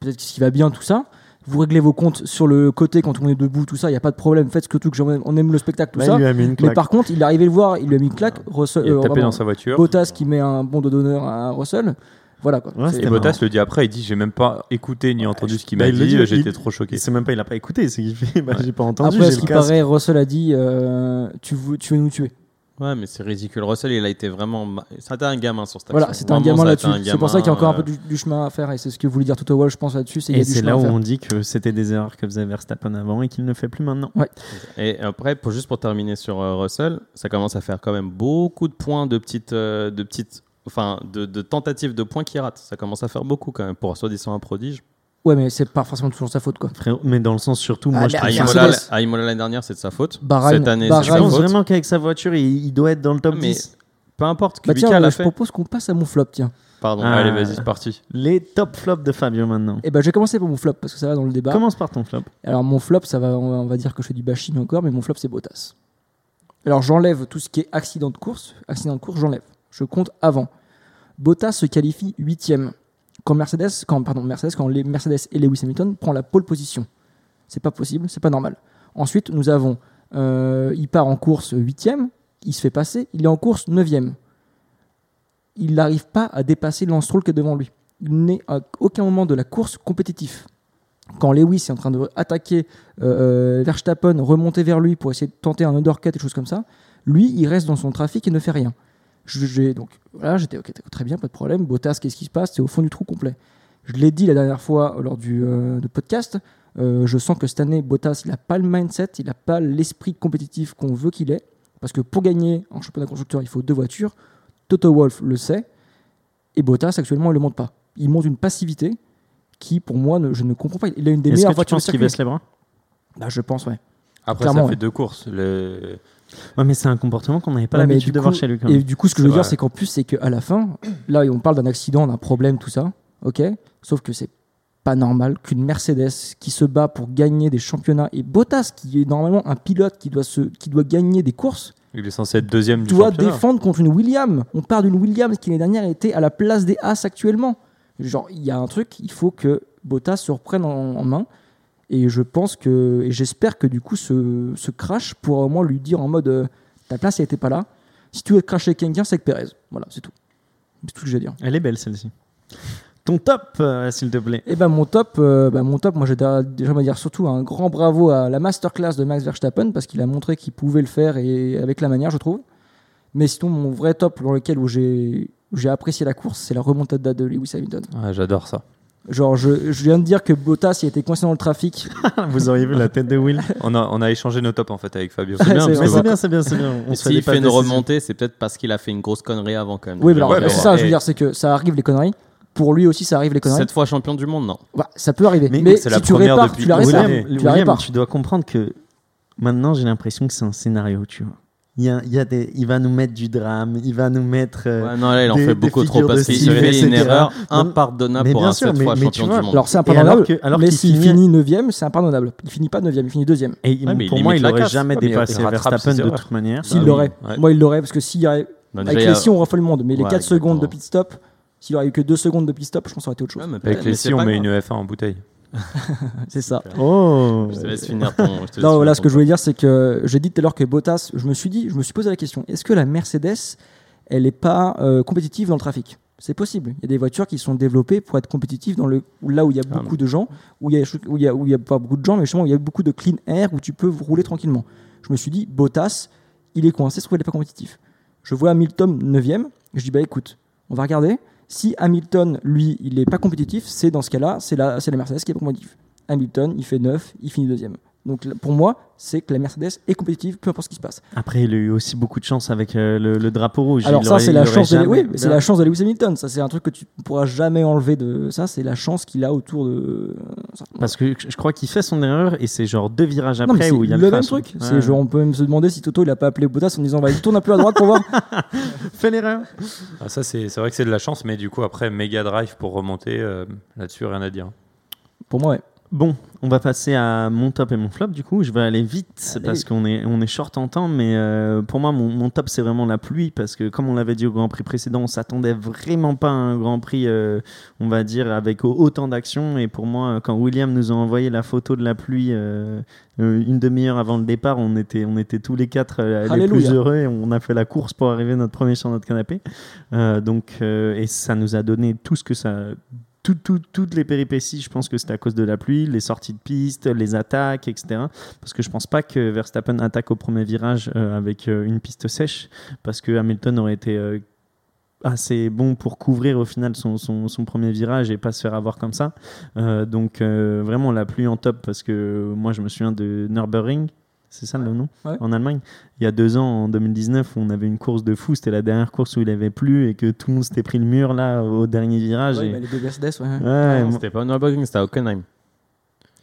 peut-être qu'il va bien, tout ça. Vous réglez vos comptes sur le côté quand on est debout, tout ça, il y a pas de problème. Faites ce que tout, que on aime le spectacle, tout Là, ça. il lui a mis une Mais par contre, il est arrivé le voir, il lui a mis une claque. Russell, il a euh, tapé vraiment, dans sa voiture. Bottas qui met un bon d'honneur à Russell. Voilà quoi. Ouais, C'est- Et. Bottas le dit après, il dit J'ai même pas écouté ni entendu ce qu'il Bah, m'a dit, dit, j'étais il- trop choqué. Il sait même pas, il a pas écouté. C'est qu'il fait, bah, j'ai pas entendu. Après, ce qui paraît, Russell a dit euh, tu, veux, tu veux nous tuer. Ouais, mais c'est ridicule. Russell, il a été vraiment. C'était un gamin sur cette Voilà, c'est un gamin là-dessus. C'est pour ça qu'il y a encore un gamin, peu du, du chemin à faire et c'est ce que voulait dire Toto Wolff, je pense là-dessus. c'est qu'il y Et a du c'est là où on dit que c'était des erreurs que faisait Verstappen avant et qu'il ne fait plus maintenant. euh, Et après, pour, juste pour terminer sur euh, Russell, ça commence à faire quand même beaucoup de points de petites. euh, de petites Enfin, de, de tentatives de points qui ratent. Ça commence à faire beaucoup quand même. Pour soi-disant un prodige. Ouais, mais c'est pas forcément toujours sa faute quoi. Mais dans le sens surtout, moi Ah, je mais trouve à Imola, à Imola l'année dernière, c'est de sa faute. Bahreïn- Cette année. Je c'est de sa pense vraiment qu'avec sa voiture, il, il doit être dans le top Mais 10. peu importe, Bah tiens, je fait. propose qu'on passe à mon flop, tiens. Pardon. Ah. Allez, vas-y, c'est parti. Les top flops de Fabio maintenant. Et ben, je vais commencer par mon flop parce que ça va dans le débat. Commence par ton flop. Alors mon flop, ça va, on va, on va dire que je fais du bashing encore, mais mon flop c'est Bottas. Alors j'enlève tout ce qui est accident de course. Accident de course, j'enlève. Je compte avant. Bottas se qualifie huitième. Quand Mercedes, quand pardon Mercedes, quand Mercedes et Lewis Hamilton prend la pole position. C'est pas possible, c'est pas normal. Ensuite, nous avons, euh, il part en course huitième, il se fait passer, il est en course neuvième. Il n'arrive pas à dépasser Lance qui est devant lui. Il n'est à aucun moment de la course compétitif quand Lewis est en train de attaquer euh, euh, Verstappen, remonter vers lui pour essayer de tenter un undercut, des choses comme ça, lui, il reste dans son trafic et ne fait rien. J'ai- donc voilà, j'étais ok, très bien, pas de problème. Bottas, qu'est-ce qui se passe? C'est au fond du trou complet. Je l'ai dit la dernière fois lors du euh, de podcast. euh, je sens que cette année, Bottas, il n'a pas le mindset, il n'a pas l'esprit compétitif qu'on veut qu'il ait. Parce que pour gagner en championnat constructeur, il faut deux voitures. Toto Wolff le sait. Et Bottas, actuellement, il ne le montre pas. Il montre une passivité qui, pour moi, ne- je ne comprends pas. Il a une des Est-ce meilleures que tu voitures penses qu'il baisse les bras? Bah, je pense, ouais. Après, Clairement, ça ouais. fait deux courses. Le- Ouais, mais c'est un comportement qu'on n'avait pas Ouais, l'habitude du de coup- voir chez lui. Quand Et du coup, ce que je C'est veux dire, c'est qu'en plus, c'est qu'à la fin, là, on parle d'un accident, d'un problème, tout ça, ok? Sauf que c'est pas normal qu'une Mercedes qui se bat pour gagner des championnats et Bottas, qui est normalement un pilote qui doit, se, qui doit gagner des courses, Il est censé être deuxième du doit championnat. défendre contre une Williams. On parle d'une Williams qui l'année dernière était à la place des As actuellement. Genre, il y a un truc, il faut que Bottas se reprenne en, en main. Et je pense que, et j'espère que du coup, ce, ce crash pourra au moins lui dire en mode euh, ta place, elle était pas là. Si tu veux cracher quelqu'un, c'est que Perez. Voilà, c'est tout. C'est tout ce que j'ai à dire. Elle est belle celle-ci. Ton top, euh, s'il te plaît. Et ben mon top, euh, bah, mon top, moi j'ai déjà me dire surtout un grand bravo à la masterclass de Max Verstappen parce qu'il a montré qu'il pouvait le faire et avec la manière, je trouve. Mais sinon, mon vrai top dans lequel où j'ai où j'ai apprécié la course, c'est la remontada de Lewis Hamilton. Ah, J'adore ça. Genre, je, je viens de dire que Bottas il était coincé dans le trafic. Vous auriez vu la tête de Will. On a, on a échangé nos tops en fait avec Fabio. C'est bien, c'est bien, c'est bien. On S'il fait une remontée, c'est peut-être parce qu'il a fait une grosse connerie avant quand même. Oui, mais alors, Ouais, mais c'est ça, je veux dire, c'est que ça arrive les conneries. Pour lui aussi, ça arrive les conneries. Cette fois champion du monde, non. Bah, ça peut arriver. Mais si la tu répares, depuis tu la répares. William, Tu la William, répares. tu dois comprendre que maintenant j'ai l'impression que c'est un scénario, tu vois. Il, y a, il, y a des, il va nous mettre du drame, il va nous mettre. euh, Ouais, non, là, il en des- fait beaucoup trop figures de parce qu'il fait une erreur impardonnable mais pour bien un sûr, mais- fois mais tu champion vois, du monde. Alors c'est Et impardonnable, alors que- alors s'il finit- finit 9ème, c'est impardonnable. Il finit pas 9ème, il finit 2ème. Et il- Ouais, mais il pour moi, il n'aurait jamais il dépassé Verstappen de toute manière. S'il oui, l'aurait. Moi, il l'aurait parce que s'il y aurait. Non, Avec les a- si, on refait le monde. Mais les Ouais, 4 secondes de pit stop, s'il aurait eu que 2 secondes de pit stop, je pense que ça aurait été autre chose. Avec les si, on met une F1 en bouteille. C'est ça. Oh Je te laisse finir ton. je te laisse Non, voilà, ce que je voulais dire, c'est que j'ai dit tout à l'heure que Bottas, je me suis dit, je me suis posé la question est-ce que la Mercedes, elle n'est pas euh, compétitive dans le trafic? C'est possible. Il y a des voitures qui sont développées pour être compétitives dans le, là où il y a Ah, beaucoup de gens, où il y a, où il y a, où il y a pas beaucoup de gens, mais justement où il y a beaucoup de clean air où tu peux rouler tranquillement. Je me suis dit, Bottas, il est coincé, je trouve qu'il n'est pas compétitif? Je vois Hamilton 9ème, je dis, bah écoute, on va regarder. Si Hamilton, lui, il n'est pas compétitif, c'est dans ce cas-là, c'est la, la Mercedes qui est pas compétitive. Hamilton, il fait 9, il finit deuxième. Donc pour moi, c'est que la Mercedes est compétitive, peu importe ce qui se passe. Après, il a eu aussi beaucoup de chance avec euh, le, le drapeau rouge. Alors Il ça, c'est la chance de, jamais- oui, c'est la chance de Lewis Hamilton. Ça, c'est un truc que tu ne pourras jamais enlever de ça. C'est la chance qu'il a autour de. ça. Parce que je crois qu'il fait son erreur et c'est genre deux virages Non, après où il y a le le même truc. Ouais. C'est genre, on peut même se demander si Toto il a pas appelé Bottas en disant vas-y tourne un peu à droite pour voir. Fais l'erreur. Ah, ça, c'est c'est vrai que c'est de la chance, mais du coup, après, méga drive pour remonter, euh, là-dessus, rien à dire. pour moi, ouais. Bon, on va passer à mon top et mon flop. Du coup, je vais aller vite Allez. parce qu'on est, on est short en temps. Mais euh, pour moi, mon, mon top, c'est vraiment la pluie parce que, comme on l'avait dit au Grand Prix précédent, on s'attendait vraiment pas à un Grand Prix, euh, on va dire, avec au- autant d'action. Et pour moi, quand William nous a envoyé la photo de la pluie euh, une demi-heure avant le départ, on était, on était tous les quatre les plus heureux et on a fait la course pour arriver notre premier sur notre canapé. Donc, et ça nous a donné tout ce que ça. Tout- tout- toutes les péripéties, je pense que c'était à cause de la pluie, les sorties de piste, les attaques, etc. Parce que je pense pas que Verstappen attaque au premier virage euh, avec euh, une piste sèche, parce que Hamilton aurait été euh, assez bon pour couvrir au final son, premier virage et pas se faire avoir comme ça. Donc vraiment la pluie en top, parce que moi je me souviens de Nürburgring, c'est ça le nom Ouais. En Allemagne. Il y a deux ans, en 2019, où on avait une course de fou. C'était la dernière course où il avait plu et que tout le monde s'était pris le mur là au dernier virage. Ouais, et- bah, les deux Mercedes, ouais. Ouais, moi- C'était pas Nürburgring, c'était à Hockenheim.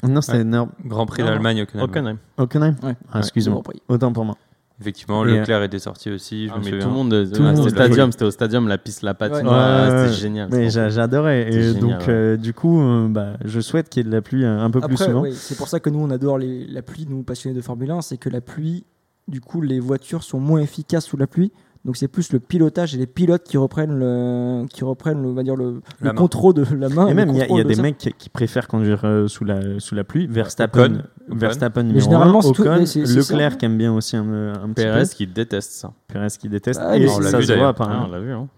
non, c'était Grand Prix d'Allemagne, Hockenheim. Hockenheim. Hockenheim. Ouais. Ah, excuse-moi. Autant pour moi. Effectivement, Et, Leclerc était sorti aussi, je Ah, me mais tout le monde, euh, Tout ah, monde c'était au stadium, c'était au stadium, la piste, la patinoire, Ouais, c'était ouais. génial. Mais j'a- j'adorais. Et génial, donc, euh, du coup, euh, bah, je souhaite qu'il y ait de la pluie euh, un peu plus souvent. c'est pour ça que nous on adore les- la pluie, nous passionnés de Formule 1, c'est que la pluie, du coup, les voitures sont moins efficaces sous la pluie. Donc c'est plus le pilotage et les pilotes qui reprennent le, qui reprennent le, on va dire le, contrôle de la main. Et même, il y a, y a contrôle de des ça. mecs qui, qui préfèrent conduire euh, sous, la, sous la pluie. Verstappen, Ocon. Verstappen Mais numéro généralement, 1, c'est tout- Ocon. Leclerc qui aime bien aussi un, un petit Perez peu. qui déteste ça. Perez qui déteste. Ah, et on l'a ça vu se voit d'ailleurs. Ah, on l'a vu. Hein.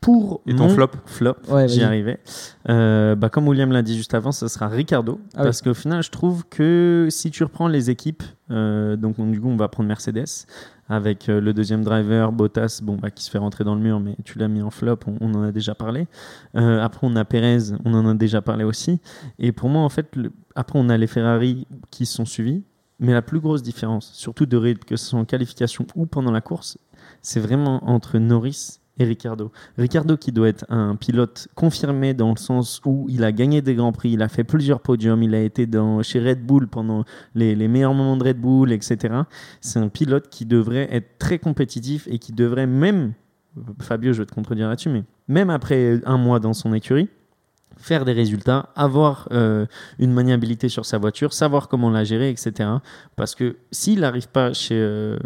Pour Et ton mon flop flop, Ouais, j'y arrivais. Euh, bah, comme William l'a dit juste avant, ça sera Ricardo. Ah parce qu'au final, je trouve que si tu reprends les équipes, euh, donc on- du coup, on va prendre Mercedes avec euh, le deuxième driver, Bottas, bon, bah, qui se fait rentrer dans le mur, mais tu l'as mis en flop, on, en a déjà parlé. Euh, après, on a Perez, on en a déjà parlé aussi. Et pour moi, en fait, après, on a les Ferrari qui sont suivis. Mais la plus grosse différence, surtout de rythme, que ce soit en qualification ou pendant la course, c'est vraiment entre Norris et Ricardo. Ricardo qui doit être un pilote confirmé dans le sens où il a gagné des grands prix, il a fait plusieurs podiums, il a été dans, chez Red Bull pendant les, meilleurs moments de Red Bull, etc. C'est un pilote qui devrait être très compétitif et qui devrait même, Fabio je vais te contredire là-dessus, mais même après un mois dans son écurie, faire des résultats, avoir euh, une maniabilité sur sa voiture, savoir comment la gérer, etc. Parce que s'il n'arrive pas chez, euh,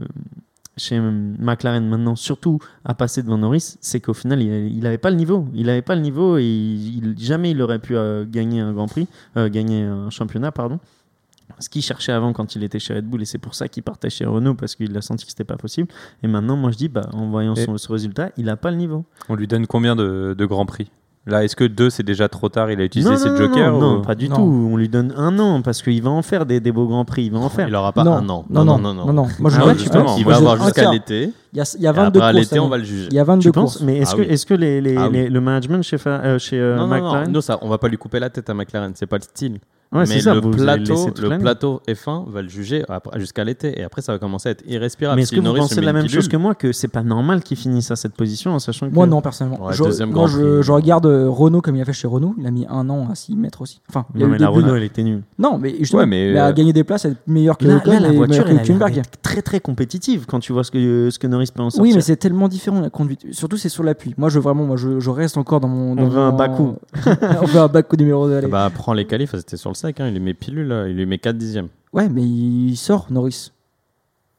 chez McLaren maintenant, surtout à passer devant Norris, c'est qu'au final, il n'avait pas le niveau. Il n'avait pas le niveau et il, jamais il aurait pu euh, gagner un Grand Prix, euh, gagner un championnat, pardon. ce qu'il cherchait avant quand il était chez Red Bull et c'est pour ça qu'il partait chez Renault parce qu'il a senti que c'était pas possible. Et maintenant, moi je dis, bah, en voyant Et- son, ce résultat, il a pas le niveau. On lui donne combien de, de grands prix? Là, est-ce que 2 c'est déjà trop tard Il a utilisé non, ses non, jokers non, ou- non, pas du Non. tout. On lui donne un an parce qu'il va en faire des, des beaux grands prix. Il va en faire. Il aura pas non, un an. non, non, non, non. Moi, je Ah vois, justement. Il va avoir jusqu'à l'été. Il y a, il y a Et 22 après, à courses. l'été, on va le juger. Il y a 22 tu penses courses. Mais est-ce Ah que, oui. est-ce que les, les- Ah oui. les- le management chez, euh, chez euh, Non, non, non, McLaren nous, ça, on va pas lui couper la tête à McLaren, c'est pas le style. Ouais, mais ça, le, plateau, le plateau F1 va le juger jusqu'à l'été. Et après, ça va commencer à être irrespirable. Mais est-ce Si que vous Norris pensez la même pilule- chose que moi que c'est pas normal qu'il finisse à cette position en sachant que Moi, non, personnellement. Ouais, je, moi, je, regarde euh, Renault comme il a fait chez Renault. Il a mis un an à s'y mettre aussi. Enfin, il a Non, eu mais des la. Renault elle était nulle. Non, mais justement, Ouais, mais, euh, gagner des places, être meilleur que Là, Leclerc là, la voiture elle a Hülkenberg. d'être très très compétitive quand tu vois ce que, ce que Norris peut en sortir. Oui, mais c'est tellement différent la conduite. Surtout, c'est sur l'appui. Moi, je vraiment, moi, je, reste encore dans mon. On veut un Bakou. on veut un Bakou numéro 2. Allez. Bah, prends les qualifs, c'était sur le sec. hein, Il lui met pilule, là, il lui met 4 dixièmes. Ouais, mais il sort Norris.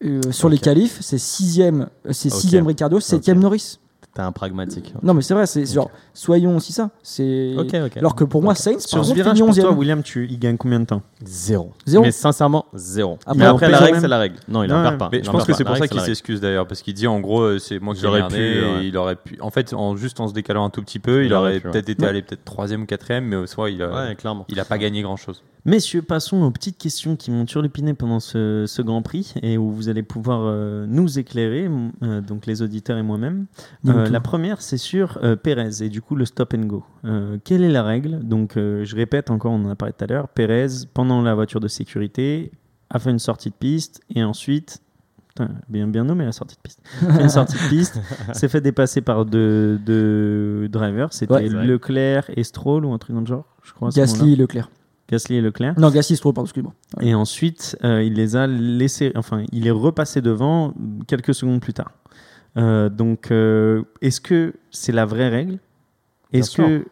Euh, sur les Ok. qualifs, c'est 6ème c'est Ok. sixième Ricardo, 7ème Norris. T'es un pragmatique. Non, mais c'est vrai, c'est genre, soyons aussi ça. C'est. Alors que pour moi. Sainz, Sur par ce virage, pour toi, 11e. William, tu, il gagne combien de temps? Zéro. Zéro. Mais sincèrement, zéro. Après, mais on après, la règle, c'est la règle. Non, il en Ouais. perd pas. Mais je en pense que c'est pour ça qu'il s'excuse d'ailleurs, parce qu'il dit en gros euh, c'est moi qui J'aurais l'aurais pu. ouais. Il aurait pu. En fait, en juste en se décalant un tout petit peu, il, Il aurait aurait pu, ouais. peut-être été allé peut-être troisième ou quatrième, mais au soit il a, Ouais, clairement. il a pas gagné grand chose. Messieurs, passons aux petites questions qui m'ont turlupiné pendant ce, ce Grand Prix et où vous allez pouvoir euh, nous éclairer, euh, donc les auditeurs et moi-même. Euh, la première, c'est sur Pérez et du coup le stop and go. Quelle est la règle? Donc, je répète encore, on en a parlé tout à l'heure. Pérez, pendant la voiture de sécurité, a fait une sortie de piste et ensuite. Putain, bien, bien nommé la sortie de piste. une sortie de piste, s'est fait dépasser par deux, deux drivers. C'était Ouais. Leclerc et Stroll ou un truc dans le genre, je crois. Gasly et Leclerc. Gasly et Leclerc. Non, Gasly, trop, pardon, excuse-moi. Ouais. Et ensuite, euh, il les a laissés, enfin, il est repassé devant quelques secondes plus tard. Euh, donc, euh, est-ce que c'est la vraie règle? Est-ce que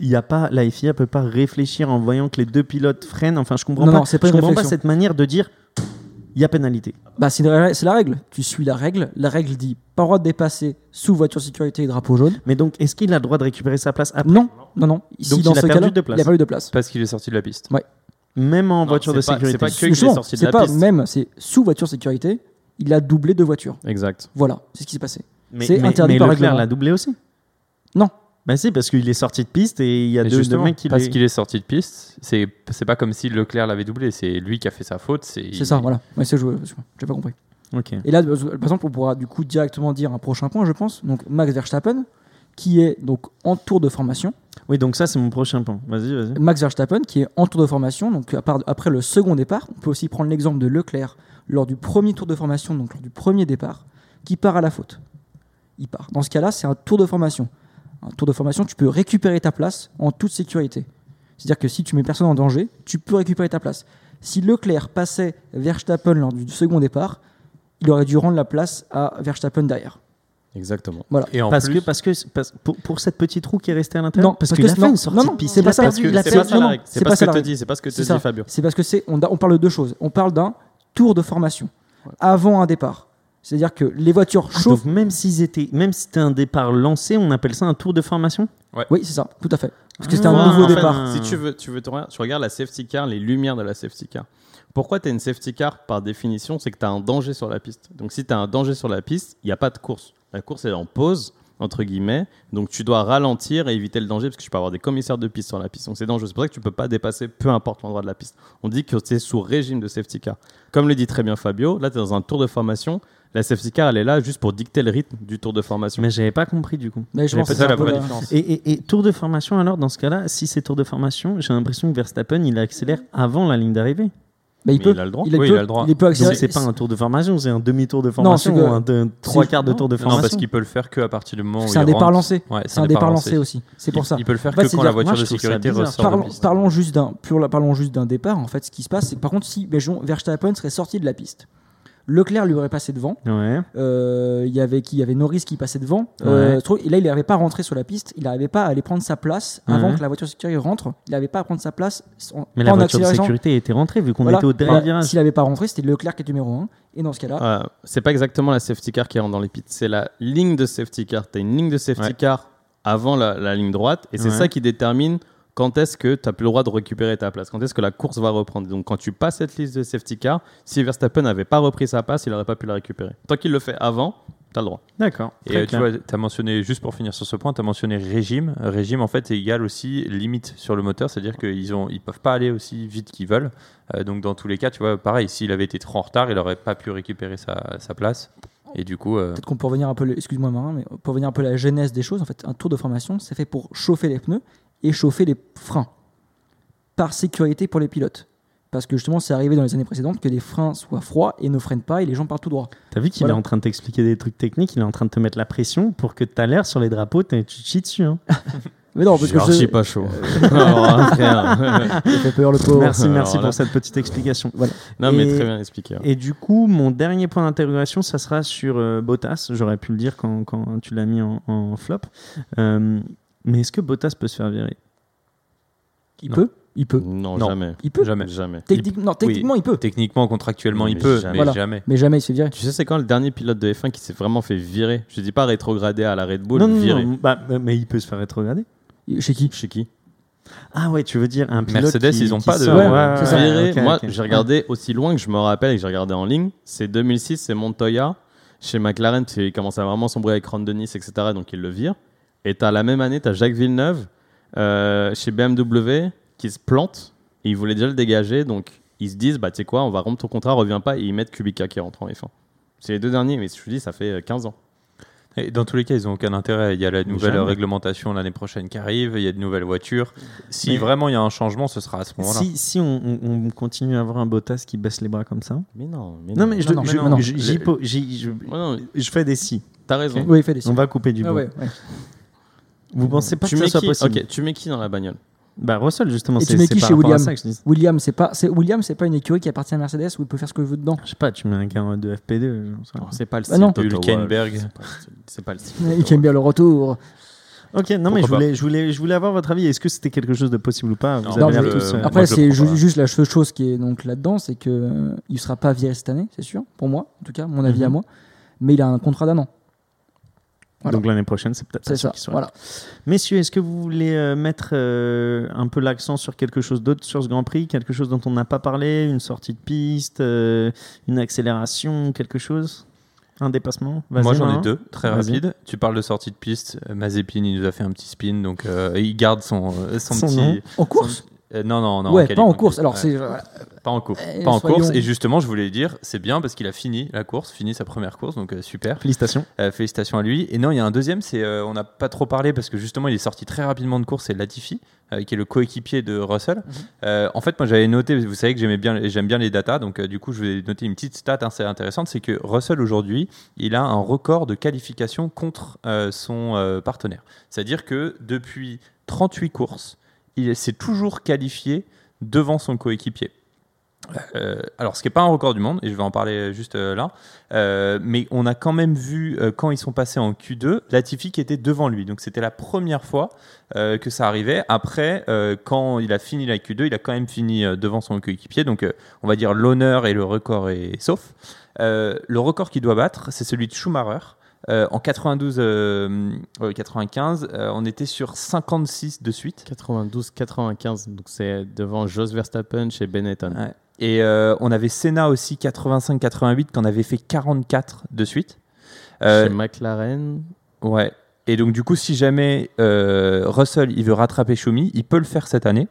il y a pas, la FIA peut pas réfléchir en voyant que les deux pilotes freinent? Enfin, je comprends Non, pas. non, c'est pas je une comprends pas cette manière de dire il y a pénalité. Bah, c'est la règle. Tu suis la règle. La règle dit pas droit de dépasser sous voiture sécurité et drapeau jaune. Mais donc, est-ce qu'il a le droit de récupérer sa place après Non, non, non. Si Donc, dans il a ce perdu de place. Il a perdu de place. Parce qu'il est sorti de la piste. Même en Non, voiture de pas- sécurité. c'est pas que- qu'il est sorti de c'est la pas piste. même, c'est sous voiture sécurité. Il a doublé deux voitures. Exact. Voilà, c'est ce qui s'est passé. Mais, C'est interdit mais par Leclerc règlement. l'a doublé aussi? Non. Bah si, parce qu'il est sorti de piste et il y a deux, deux mecs qui parce qu'il est sorti de piste, c'est c'est pas comme si Leclerc l'avait doublé, c'est lui qui a fait sa faute. C'est C'est ça, voilà. Ouais, c'est joué. J'ai pas compris. Ok. Et là, par exemple, on pourra du coup directement dire un prochain point, je pense. Donc, Max Verstappen, qui est donc en tour de formation. Oui, donc ça, c'est mon prochain point. Vas-y, vas-y. Max Verstappen, qui est en tour de formation. Donc, à part- après le second départ, on peut aussi prendre l'exemple de Leclerc lors du premier tour de formation, donc lors du premier départ, qui part à la faute. Il part. Dans ce cas-là, c'est un tour de formation. Un tour de formation, tu peux récupérer ta place en toute sécurité. C'est-à-dire que si tu mets personne en danger, tu peux récupérer ta place. Si Leclerc passait Verstappen lors du second départ, il aurait dû rendre la place à Verstappen derrière. Exactement. Et en parce plus, que, parce que parce- pour, pour cette petite roue qui est restée à l'intérieur Non, parce, parce que a fait non, une sortie non, non, de piste. c'est pas ça. que C'est c'est pas la pas pas ce ça que la te règle. dit. C'est pas ce que te C'est dit ça. Fabio. C'est parce que c'est on, on parle de deux choses. On parle d'un tour de formation avant un départ. C'est-à-dire que les voitures Ah, chauffent. donc même s'ils étaient, même si c'était un départ lancé, on appelle ça un tour de formation. Oui, c'est ça, tout à fait. Parce que c'était Ah, un en nouveau fait, départ. Si tu veux, tu veux te regarder- tu regardes la safety car, les lumières de la safety car. Pourquoi tu as une safety car par définition C'est que tu as un danger sur la piste. Donc si tu as un danger sur la piste, il n'y a pas de course. La course est en pause, entre guillemets. Donc tu dois ralentir et éviter le danger parce que tu peux avoir des commissaires de piste sur la piste. Donc c'est dangereux. C'est pour ça que tu peux pas dépasser peu importe l'endroit de la piste. On dit que c'est sous régime de safety car. Comme le dit très bien Fabio, là tu es dans un tour de formation. La safety car, elle est là juste pour dicter le rythme du tour de formation. Mais j'avais pas compris du coup. Mais je pense ça la vraie différence. Et- et tour de formation alors dans ce cas-là, si c'est tour de formation, j'ai l'impression que Verstappen il accélère avant la ligne d'arrivée. Bah, il Mais peut. il a le droit. Il, Oui, peut, il a le droit. Il peut Donc accélérer. c'est pas un tour de formation, c'est un demi-tour de formation que- ou un de- trois c'est- quarts de tour de non, formation. parce qu'il peut le faire que à partir du moment où C'est un départ lancé. Ouais, C'est un départ lancé aussi. C'est pour Il- ça. Il peut le faire En fait, que quand la voiture moi, de sécurité ressort Parlons, juste d'un parlons juste d'un départ. En fait, ce qui se passe, c'est que par contre, si imaginons, Verstappen serait sorti de la piste, Leclerc lui aurait passé devant. Ouais. Euh, il y avait qui? Il y avait Norris qui passait devant. Euh, Ouais. et là, il n'arrivait pas à rentrer sur la piste. Il n'arrivait pas à aller prendre sa place avant Ouais. que la voiture de sécurité rentre. Il n'arrivait pas à prendre sa place en, Mais la en voiture de sécurité était rentrée vu qu'on Voilà. était au dernier Voilà. virage. S'il n'avait pas rentré, c'était Leclerc qui est numéro 1. Et dans ce cas-là, Euh, c'est pas exactement la safety car qui rentre dans les pits, c'est la ligne de safety car. Tu as une ligne de safety Ouais. car avant la, la ligne droite et c'est Ouais. ça qui détermine quand est-ce que tu n'as plus le droit de récupérer ta place? Quand est-ce que la course va reprendre? Donc, quand tu passes cette liste de safety car, si Verstappen n'avait pas repris sa place, il n'aurait pas pu la récupérer. Tant qu'il le fait avant, tu as le droit. D'accord. Et euh, tu vois, tu as mentionné, juste pour finir sur ce point, tu as mentionné régime. Régime, en fait, est égal aussi limite sur le moteur, c'est-à-dire qu'ils ne ils peuvent pas aller aussi vite qu'ils veulent. Euh, donc, dans tous les cas, tu vois, pareil, s'il avait été trop en retard, il n'aurait pas pu récupérer sa, sa place. Et du coup, euh, Peut-être qu'on peut revenir un peu, excuse-moi Marin, mais pour revenir un peu à la genèse des choses, en fait, un tour de formation, c'est fait pour chauffer les pneus et chauffer les freins, par sécurité pour les pilotes. Parce que justement, c'est arrivé dans les années précédentes que les freins soient froids et ne freinent pas et les gens partent tout droit. T'as vu qu'il Voilà. est en train de t'expliquer des trucs techniques, il est en train de te mettre la pression pour que tu as l'air sur les drapeaux, t'es- tu te chies dessus. Hein. Mais non, parce que Je pas chaud. J'ai fait peur le pauvre. merci, merci pour cette petite explication. non, mais Et- très bien expliqué. hein. Et du coup, mon dernier point d'interrogation, ça sera sur euh, Bottas. J'aurais pu le dire quand, quand tu l'as mis en, en flop. Euh, mais est-ce que Bottas peut se faire virer? Il Non. peut, il peut, Non, Non. jamais. il peut. jamais. Jamais. Technique- non, techniquement, il peut, Techniquement, contractuellement, il peut, jamais. mais Voilà. jamais. mais jamais il se fait virer. Tu sais, c'est quand le dernier pilote de F1 qui s'est vraiment fait virer Je dis pas rétrogradé à la Red Bull, Non, non, virer. non, bah, mais il peut se faire rétrograder. Chez qui? Chez qui? Ah ouais, tu veux dire un pilote Mercedes, qui- ils ont qui pas de- Ouais, ouais, ça. Virer, moi, j'ai regardé aussi loin que je me rappelle et que j'ai regardé en ligne. C'est 2006, c'est Montoya. Chez McLaren, il commence à vraiment sombrer avec Ron Dennis, etc. Donc il le vire. Et t'as la même année, tu as Jacques Villeneuve euh, chez BMW qui se plante. Et ils voulaient déjà le dégager. Donc ils se disent, bah tu sais quoi, on va rompre ton contrat, reviens pas. Et ils mettent Kubica qui rentre en F1. C'est les deux derniers, mais je te dis, ça fait euh, 15 ans. Et dans tous les cas, ils n'ont aucun intérêt. Il y a la nouvelle Jamais. réglementation l'année prochaine qui arrive, il y a de nouvelles voitures. Si Mais- vraiment il y a un changement, ce sera à ce moment-là. Si, si on, on- on continue à avoir un Bottas qui baisse les bras comme ça. Mais non, mais Non, mais je, Non, je- non. fais des si. t'as raison. Oui, il fait des On va couper du Ah bois. ouais, ouais. Vous pensez pas Tu que ça soit qui possible Ok, tu mets qui dans la bagnole Bah Russell justement, Et c'est tu mets qui chez William ça que je dis. William, c'est pas, c'est William, c'est pas une écurie qui appartient à Mercedes où il peut faire ce qu'il veut dedans. Je sais pas, tu mets un gars de FP2. j'en sais rien. Non, c'est pas le Ah style. Wolff. Hülkenberg. C'est pas le style- C'est pas le style. Il aime bien le retour. Ok, non mais je voulais, je, voulais, je voulais avoir votre avis. Est-ce que c'était quelque chose de possible ou pas? Vous Non, avez mais l'air je- tous, euh, Après, c'est juste la seule chose qui est donc là-dedans, c'est que euh, il sera pas viré cette année, c'est sûr, pour moi, en tout cas, mon avis Mhm. à moi. Mais il a un contrat d'un an. Voilà. Donc l'année prochaine, c'est peut-être ça. soit. Voilà. Messieurs, est-ce que vous voulez euh, mettre euh, un peu l'accent sur quelque chose d'autre sur ce Grand Prix? Quelque chose dont on n'a pas parlé? Une sortie de piste euh, Une accélération Quelque chose? Un dépassement? Vas-y, Moi j'en ai deux, très Vas-y. rapides. Tu parles de sortie de piste. Mazepin, il nous a fait un petit spin, donc euh, il garde son, euh, son, Son petit. nom. En course? son- euh, Non, non, non. Ouais, pas en course. Alors, Ouais. c'est. Pas en course. Eh, pas en soyons- course. Et justement, je voulais dire, c'est bien parce qu'il a fini la course, fini sa première course, donc euh, super. Félicitations. Euh, félicitations à lui. Et non, il y a un deuxième, c'est on n'a pas trop parlé parce que justement, il est sorti très rapidement de course, c'est Latifi, qui est le coéquipier de Russell. Euh, en fait, moi, j'avais noté, vous savez que j'aimais bien, j'aime bien les datas, donc du coup, je vais noter une petite stat assez intéressante, c'est que Russell aujourd'hui, il a un record de qualification contre son partenaire. C'est-à-dire que depuis 38 courses, il s'est toujours qualifié devant son coéquipier. Euh, alors, ce qui n'est pas un record du monde, et je vais en parler juste euh, là, euh, mais on a quand même vu, quand ils sont passés en Q2, Latifi qui était devant lui. Donc, c'était la première fois que ça arrivait. Après, quand il a fini la Q2, il a quand même fini devant son coéquipier. Donc, on va dire l'honneur et le record est sauf. Le record qu'il doit battre, c'est celui de Schumacher. Euh, en 92, euh, euh, 95, on était sur 56 de suite. 92-95, donc c'est devant Jos Verstappen chez Benetton. Ouais. Et on avait Senna aussi 85-88 qu'on avait fait 44 de suite. Chez McLaren, ouais. Et donc du coup, si jamais Russell il veut rattraper Schumi, il peut le faire cette année.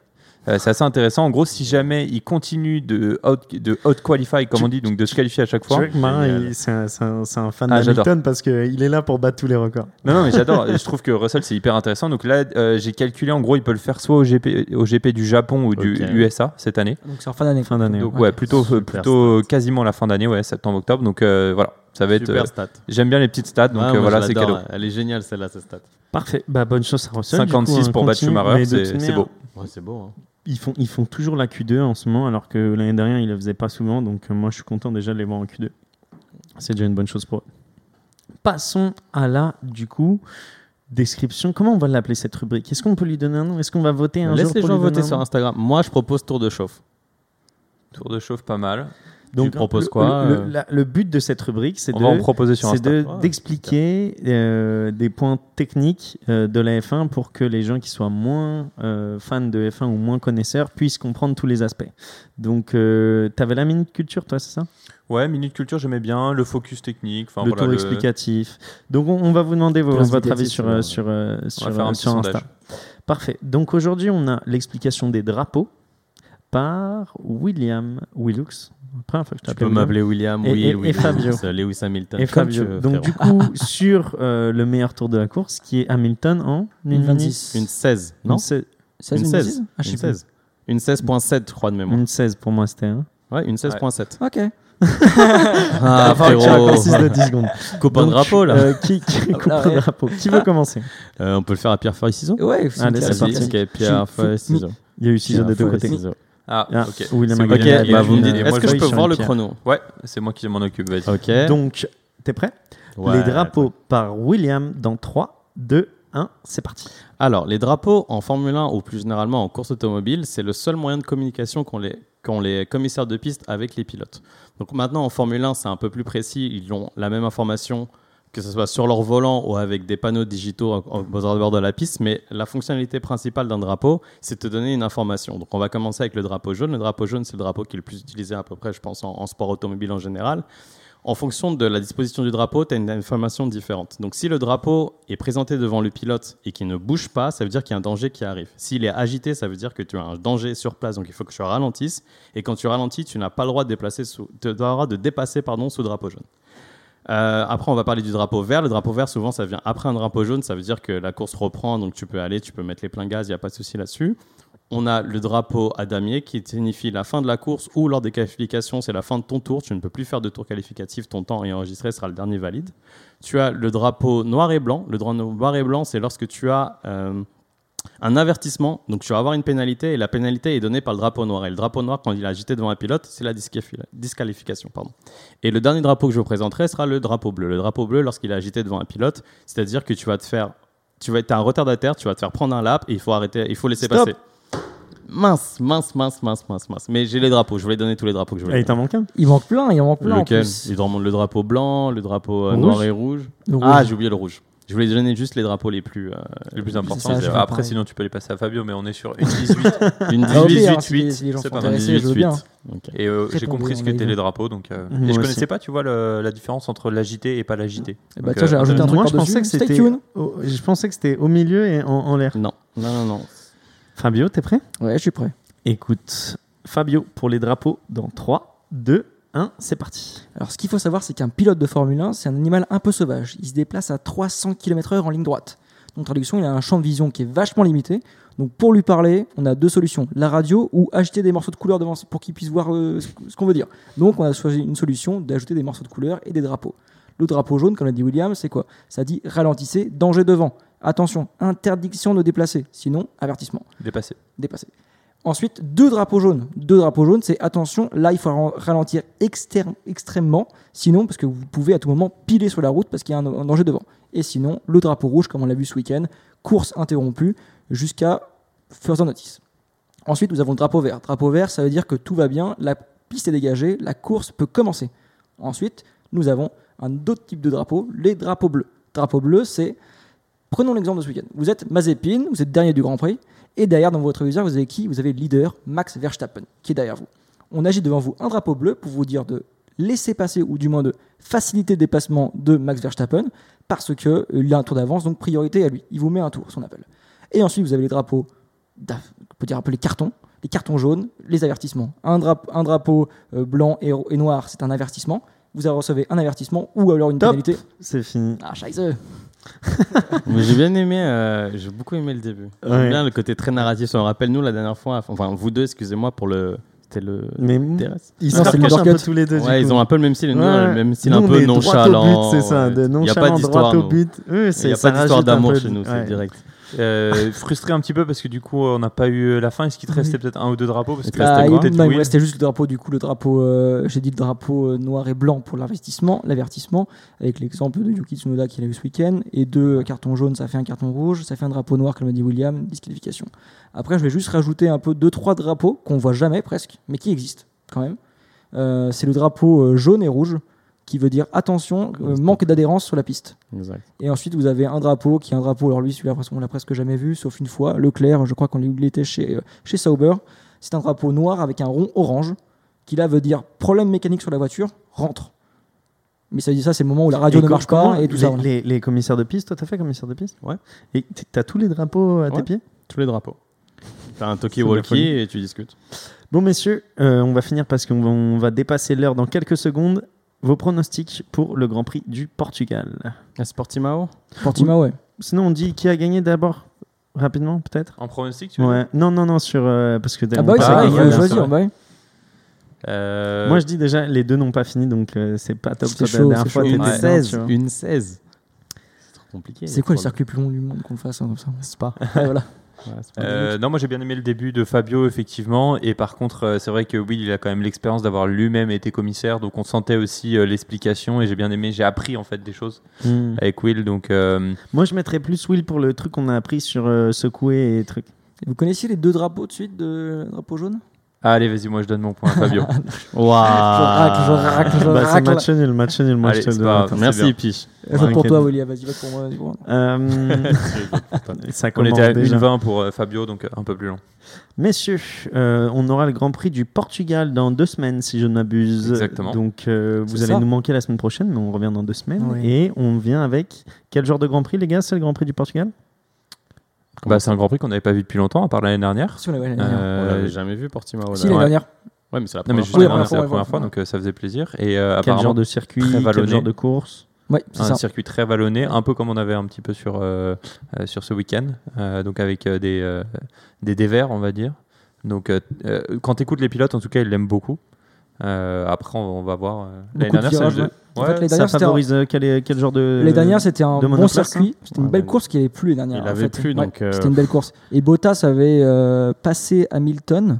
Euh, c'est assez intéressant. En gros, si jamais il continue de out, de out qualify, comme Tu- on dit, donc de se qualifier à chaque Tu fois. vois il- c'est un, c'est un- c'est un fan Ah, d'Hamilton parce qu'il est là pour battre tous les records. Non, non, mais j'adore. je trouve que Russell c'est hyper intéressant. Donc là, euh, j'ai calculé. En gros, il peut le faire soit au GP, au GP du Japon ou du. USA cette année. Donc, c'est en fin d'année. Fin d'année. Donc ouais. ouais, plutôt Super plutôt quasiment la fin d'année, ouais, septembre-octobre. Donc euh, voilà, ça va être. super euh, stat. J'aime bien les petites stats, donc Ah, euh, voilà, c'est cadeau. Elle est géniale celle-là, cette stat. Parfait. Bah, bonne chance à Russell. du coup, 56 hein, pour battre. Schumacher, c'est beau. Ouais, c'est beau. hein. Ils font, ils font toujours la Q2 en ce moment, alors que l'année dernière, ils ne le faisaient pas souvent. Donc, euh, moi, je suis content déjà de les voir en Q2. C'est déjà une bonne chose pour eux. Passons à la, du coup, description. Comment on va l'appeler cette rubrique? Est-ce qu'on peut lui donner un nom? Est-ce qu'on va voter un Laisse jour les pour gens voter sur Instagram. Moi, je propose tour de chauffe. Tour de chauffe pas mal. Donc, proposes le- quoi, le, euh la- le but de cette rubrique, c'est en de d'expliquer euh, des points techniques euh, de la F1 pour que les gens qui soient moins euh, fans de F1 ou moins connaisseurs puissent comprendre tous les aspects. Donc, tu avais la minute culture, toi, c'est ça? Ouais, Minute Culture, j'aimais bien. Le focus technique. Enfin, Le voilà, tour explicatif. Donc, on, on va vous demander vos- votre avis sur, sur, sur, euh, On sur, euh, Insta. sondage. Parfait. Donc, aujourd'hui, on a l'explication des drapeaux par William Willux. Première fois que je Tu t'appelle peux William. m'appeler William, Et- Will, et- et Fabio. c'est Lewis Hamilton. Et Fabio. veux, Donc, du coup, sur euh, le meilleur tour de la course, qui est Hamilton en Une minute 26. Une 16, non Une se- 16, Une 16. Ah, je sais Une plus. 16. Une 16.7, je crois, de mémoire. Une 16 pour moi, c'était un. Ouais, une 16.7. Ok. Ah, Enfin, frérot. raccourcis de 10 secondes. Copain de drapeau, là. euh, qui, qui Ah, ouais. drapeau Qui veut commencer Euh, on peut le faire à pierre, feuille, ciseaux Ouais, c'est parti. Ok, pierre, Fi- feuille, fi- ciseaux. Il y a eu ciseaux des deux côtés. Ah, Ah, ok. William C'est a moi gagné. qui- Ok, il y a bah vous me dites, est-ce que je peux voir le chrono? Ouais, c'est moi qui m'en occupe. Vas-y. Ok. Donc, t'es prêt? Ouais. Les drapeaux par William dans 3, 2, 1, c'est parti. Alors, les drapeaux en Formule 1 ou plus généralement en course automobile, c'est le seul moyen de communication qu'ont les, qu'ont les commissaires de piste avec les pilotes. Donc maintenant, en Formule 1, c'est un peu plus précis. Ils ont la même information, que ce soit sur leur volant ou avec des panneaux digitaux aux abords de la piste. Mais la fonctionnalité principale d'un drapeau, c'est de te donner une information. Donc on va commencer avec le drapeau jaune. Le drapeau jaune, c'est le drapeau qui est le plus utilisé à peu près, je pense, en, sport automobile en général. En fonction de la disposition du drapeau, tu as une information différente. Donc si le drapeau est présenté devant le pilote et qu'il ne bouge pas, ça veut dire qu'il y a un danger qui arrive. S'il est agité, ça veut dire que tu as un danger sur place, donc il faut que tu ralentisses. Et quand tu ralentis, tu n'as pas le droit de, déplacer sous, de dépasser pardon, sous drapeau jaune. Euh, après, on va parler du drapeau vert. Le drapeau vert, souvent, ça vient après un drapeau jaune. Ça veut dire que la course reprend, donc tu peux aller, tu peux mettre les pleins gaz, il n'y a pas de souci là-dessus. On a le drapeau à damier qui signifie la fin de la course ou lors des qualifications, c'est la fin de ton tour. Tu ne peux plus faire de tour qualificatif. Ton temps est enregistré sera le dernier valide. Tu as le drapeau noir et blanc. Le drapeau noir et blanc, c'est lorsque tu as euh, un avertissement. Donc tu vas avoir une pénalité et la pénalité est donnée par le drapeau noir. Et le drapeau noir, quand il est agité devant un pilote, c'est la disqualifi- disqualification. Pardon. Et le dernier drapeau que je vous présenterai sera le drapeau bleu. Le drapeau bleu, lorsqu'il est agité devant un pilote, c'est-à-dire que tu vas te faire, tu vas être un retardataire, tu vas te faire prendre un lap et il faut arrêter, il faut laisser Stop. passer. Mince, mince, mince, mince, mince, mince. Mais j'ai les drapeaux. Je voulais donner tous les drapeaux que je Ah, voulais. il t'en manque un? Il manque plein, il en manque plein en Lequel? plus. Il te remonte le drapeau blanc, le drapeau euh, Rouge noir et rouge. Le Ah, j'ai oublié le rouge. Je voulais donner juste les drapeaux les plus. euh, Le plus ça, important. je c'est- fais Après, pareil. sinon, tu peux les passer à Fabio, mais on est sur une 18. Une Ah, au 18, pire, hein, 18, si les- si les gens c'est pas mal. intéressés, je veux bien. Ok. Et euh, j'ai compris ce qu'étaient les drapeaux. Donc, euh, et je aussi. connaissais pas, tu vois, le- la différence entre l'agité et pas l'agité. Eh bah, tiens, j'ai rajouté un truc Moi, je par-dessus. pensais que c'était au- je pensais que c'était au milieu et en, en l'air. Non, non, non, non. Fabio, t'es prêt? Ouais, je suis prêt. Écoute, Fabio pour les drapeaux dans 3, 2, 1, c'est parti. Alors, ce qu'il faut savoir, c'est qu'un pilote de Formule 1, c'est un animal un peu sauvage. Il se déplace à 300 km/h en ligne droite. Donc, traduction, il a un champ de vision qui est vachement limité. Donc, pour lui parler, on a deux solutions la radio ou ajouter des morceaux de couleur devant pour qu'il puisse voir euh, ce ce qu'on veut dire. Donc, on a choisi une solution d'ajouter des morceaux de couleur et des drapeaux. Le drapeau jaune, comme l'a dit William, c'est quoi? Ça dit ralentissez, danger devant. Attention, interdiction de déplacer, sinon avertissement Dépassé. dépassé. Ensuite, deux drapeaux jaunes. Deux drapeaux jaunes, c'est attention, là il faut ra- ralentir extrêmement, sinon parce que vous pouvez à tout moment piler sur la route parce qu'il y a un, danger devant. Et sinon, le drapeau rouge, comme on l'a vu ce week-end, course interrompue jusqu'à further notice. Ensuite, nous avons le drapeau vert. Drapeau vert, ça veut dire que tout va bien, la piste est dégagée, la course peut commencer. Ensuite, nous avons un autre type de drapeau, les drapeaux bleus. Drapeau bleu, c'est Prenons l'exemple de ce week-end. Vous êtes Mazepin, vous êtes dernier du Grand Prix, et derrière dans votre viseur, vous avez qui? Vous avez le leader, Max Verstappen, qui est derrière vous. On agit devant vous un drapeau bleu pour vous dire de laisser passer, ou du moins de faciliter le dépassement de Max Verstappen, parce qu'il a un tour d'avance, donc priorité à lui. Il vous met un tour, ce qu'on appelle. Et ensuite, vous avez les drapeaux, on peut dire un peu les cartons, les cartons jaunes, les avertissements. Un, drap- un drapeau euh, blanc et, et noir, c'est un avertissement. Vous recevez un avertissement ou alors une Top. pénalité. C'est fini. Ah, scheiße Mais j'ai bien aimé, euh, j'ai beaucoup aimé le début. J'aime Ouais. bien le côté très narratif. Me rappelle nous la dernière fois, enfin vous deux, excusez-moi pour le. C'était le. Mais ils un peu tous les deux. Ouais, ils coup. ont un peu le même style. Ouais. on le même style Nous, un on peu nonchalant. c'est ça, de Il n'y a nonchalant, pas d'histoire. droit au but. Il n'y a pas d'histoire d'amour chez nous, c'est direct. Euh, frustré un petit peu parce que du coup, on n'a pas eu la fin. Est-ce qu'il te restait peut-être un ou deux drapeaux parce Il que te restait Bah, il, non, il me restait juste le drapeau, du coup, le drapeau, euh, j'ai dit le drapeau euh, noir et blanc pour l'investissement, l'avertissement, avec l'exemple de Yuki Tsunoda qu'il a eu ce week-end, et deux cartons jaunes, ça fait un carton rouge, ça fait un drapeau noir, comme l'a dit William, disqualification. Après, je vais juste rajouter un peu deux, trois drapeaux qu'on voit jamais presque, mais qui existent quand même. Euh, c'est le drapeau jaune et rouge qui veut dire attention, euh, manque d'adhérence sur la piste. Exact. Et ensuite, vous avez un drapeau qui est un drapeau. Alors, lui, celui-là, on l'a presque jamais vu, sauf une fois. Leclerc, je crois qu'on l'était chez, euh, chez Sauber. C'est un drapeau noir avec un rond orange qui, là, veut dire problème mécanique sur la voiture, rentre. Mais ça dit ça, c'est le moment où la radio Et ne marche pas et tout les, ça. Les, les commissaires de piste, toi, t'as fait commissaire de piste Ouais. Et t'as tous les drapeaux à tes pieds Tous les drapeaux. T'as un talkie-walkie et tu discutes. Bon, messieurs, euh, on va finir parce qu'on va, on va dépasser l'heure dans quelques secondes. Vos pronostics pour le Grand Prix du Portugal. La Sportimao Portimao, ouais. Sinon, on dit qui a gagné d'abord Rapidement, peut-être? En pronostic, tu veux Ouais. Non, non, non, sur. euh, parce que Ah on bah oui, c'est parle vrai, il faut choisir. bah oui. Euh, Moi, je dis déjà, les deux n'ont pas fini, donc euh, c'est pas top. Toi, chaud, la dernière c'est fois, chaud. t'étais Une Ouais. dedans, 16. tu vois. Une 16. C'est trop compliqué. C'est quoi le circuit plus long du monde qu'on le fasse hein, comme ça C'est pas. Ouais, voilà. Euh, non, moi j'ai bien aimé le début de Fabio, effectivement. Et par contre, euh, c'est vrai que Will, il a quand même l'expérience d'avoir lui-même été commissaire. Donc on sentait aussi euh, l'explication. Et j'ai bien aimé, j'ai appris en fait des choses Hmm. avec Will. Donc euh, Moi, je mettrais plus Will pour le truc qu'on a appris sur euh, secouer et truc. Vous connaissiez les deux drapeaux de suite de drapeau jaune? Allez, vas-y, moi je donne mon point à Fabio. Waouh. Je racle, je racle, je Bah, c'est racle. match nul, match nul. Moi, Allez, je te donne. Merci. Piche. Vote pour T'inquiète. toi, William. Vas-y, vote pour moi. vas-y, pour moi. Euh, ça on était à déjà. 1,20 pour euh, Fabio, donc euh, un peu plus long. Messieurs, euh, on aura le Grand Prix du Portugal dans deux semaines, si je ne m'abuse. Exactement. Donc, euh, vous allez ça. nous manquer la semaine prochaine, mais on revient dans deux semaines. Oui. Et on vient avec quel genre de Grand Prix, les gars? C'est le Grand Prix du Portugal? Bah, c'est un Grand Prix qu'on n'avait pas vu depuis longtemps, à part l'année dernière. Si, l'année dernière. Euh, On l'avait jamais vu Portimao. Si, l'année dernière. Ouais, mais c'est la Non, mais première juste fois. Oui, la dernière, c'est la première première fois, donc euh, ça faisait plaisir. Et euh, Quel genre de circuit Quel genre de course Ouais, c'est un ça. circuit très vallonné, un peu comme on avait un petit peu sur, euh, euh, sur ce week-end, euh, donc avec euh, des, euh, des dévers, on va dire. Donc, quand tu écoutes les pilotes, en tout cas, ils l'aiment beaucoup. Euh, après, on, on va voir. L'année de virages, ouais. En fait, les Ça dernières, c'était un- favorise euh, quel, genre de. Les dernières, c'était un de bon circuit. C'était une belle mais- course qui avait plus les dernières. Il avait fait. plus, donc, euh, C'était une belle course. Et Bottas avait euh, passé Hamilton,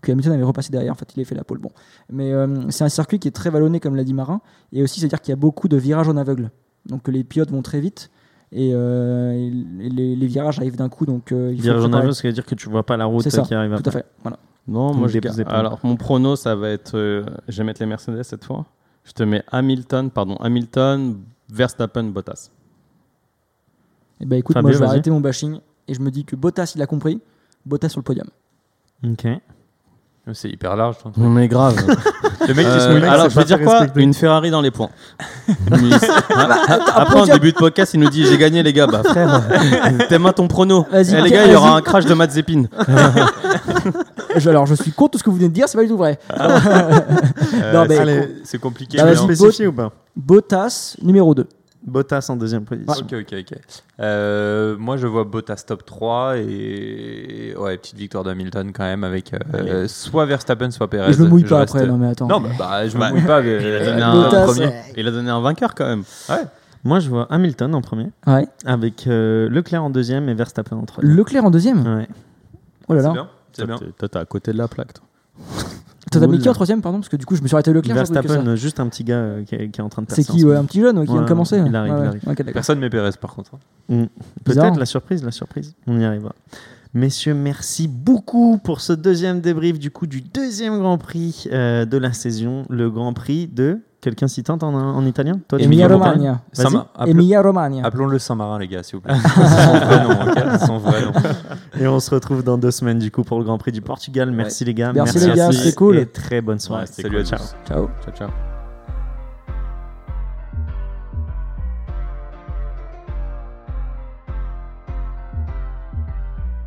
puis Hamilton avait repassé derrière. En fait, il a fait la pole. Bon. Mais c'est un circuit qui est très vallonné, comme l'a dit Marin. Et aussi, c'est-à-dire qu'il y a beaucoup de virages en aveugle. Donc les pilotes vont très vite. Et, euh, et les, les virages arrivent d'un coup. Donc euh, il faut Virage en aveugle, ça veut dire que tu vois pas la route ça, qui arrive Tout à fait. Voilà. Non, moi je pas. Alors, mon prono, ça va être. euh, je vais mettre les Mercedes cette fois. Je te mets Hamilton, pardon, Hamilton, Verstappen, Bottas. Et ben écoute, moi je vais arrêter mon bashing. Et je me dis que Bottas, il a compris. Bottas sur le podium. Ok. C'est hyper large. ton truc. Non, mais grave. Le mec qui se Euh, mouille. alors, c'est je vais dire quoi. Une Ferrari dans les points. Mais- Après, en début de podcast, il nous dit J'ai gagné, les gars. Bah, frère, t'aimes à ton prono. Vas-y, Eh, les gars, il y aura un crash de Mazepin. Alors je suis contre tout ce que vous venez de dire, c'est pas du tout vrai. Euh, Non, mais- c'est Allez, com- c'est compliqué. Bah, vas-y, en- spécifié ou pas? Bottas, numéro 2. Bottas en deuxième position. Ok, ok, ok. Euh, moi, je vois Bottas top 3 et ouais, petite victoire d'Hamilton quand même avec euh, soit Verstappen, soit Perez. Et je me mouille Je pas reste- après, non mais attends. Non, bah, bah, je me Bah, mouille pas. Il a mais- donné euh, un, Bottas, premier. ouais. il a donné un vainqueur quand même. Moi, je vois Hamilton en premier, Ouais. avec euh, Leclerc en deuxième et Verstappen en troisième. Leclerc en deuxième? Ouais. Oh là C'est là. bien. C'est bien. T'es à côté de la plaque. Toi. Qui en troisième, pardon Parce que du coup, je me suis arrêté Leclerc. Verstappen, ça- juste un petit gars euh, qui, est, qui est en train de C'est percer qui ouais, Un petit jeune ouais, qui vient Ouais, de commencer il arrive, Ouais, il arrive. Personne met Perez par contre. hein. Bizarre. Peut-être la surprise, la surprise. On y arrivera. Messieurs, merci beaucoup pour ce deuxième débrief du coup du deuxième Grand Prix euh, de la saison, le Grand Prix de quelqu'un s'y tente en, en italien? Toi, tu Emilia Romagna. Emilia Romagna. Appelons-le Saint-Marin, les gars, s'il vous plaît. Son vrai nom, ok? Son vrai nom. Et on se retrouve dans deux semaines du coup pour le Grand Prix du Portugal. Merci les gars. Merci les gars, c'était cool. Et très bonne soirée. Salut. Ciao. Ciao, ciao.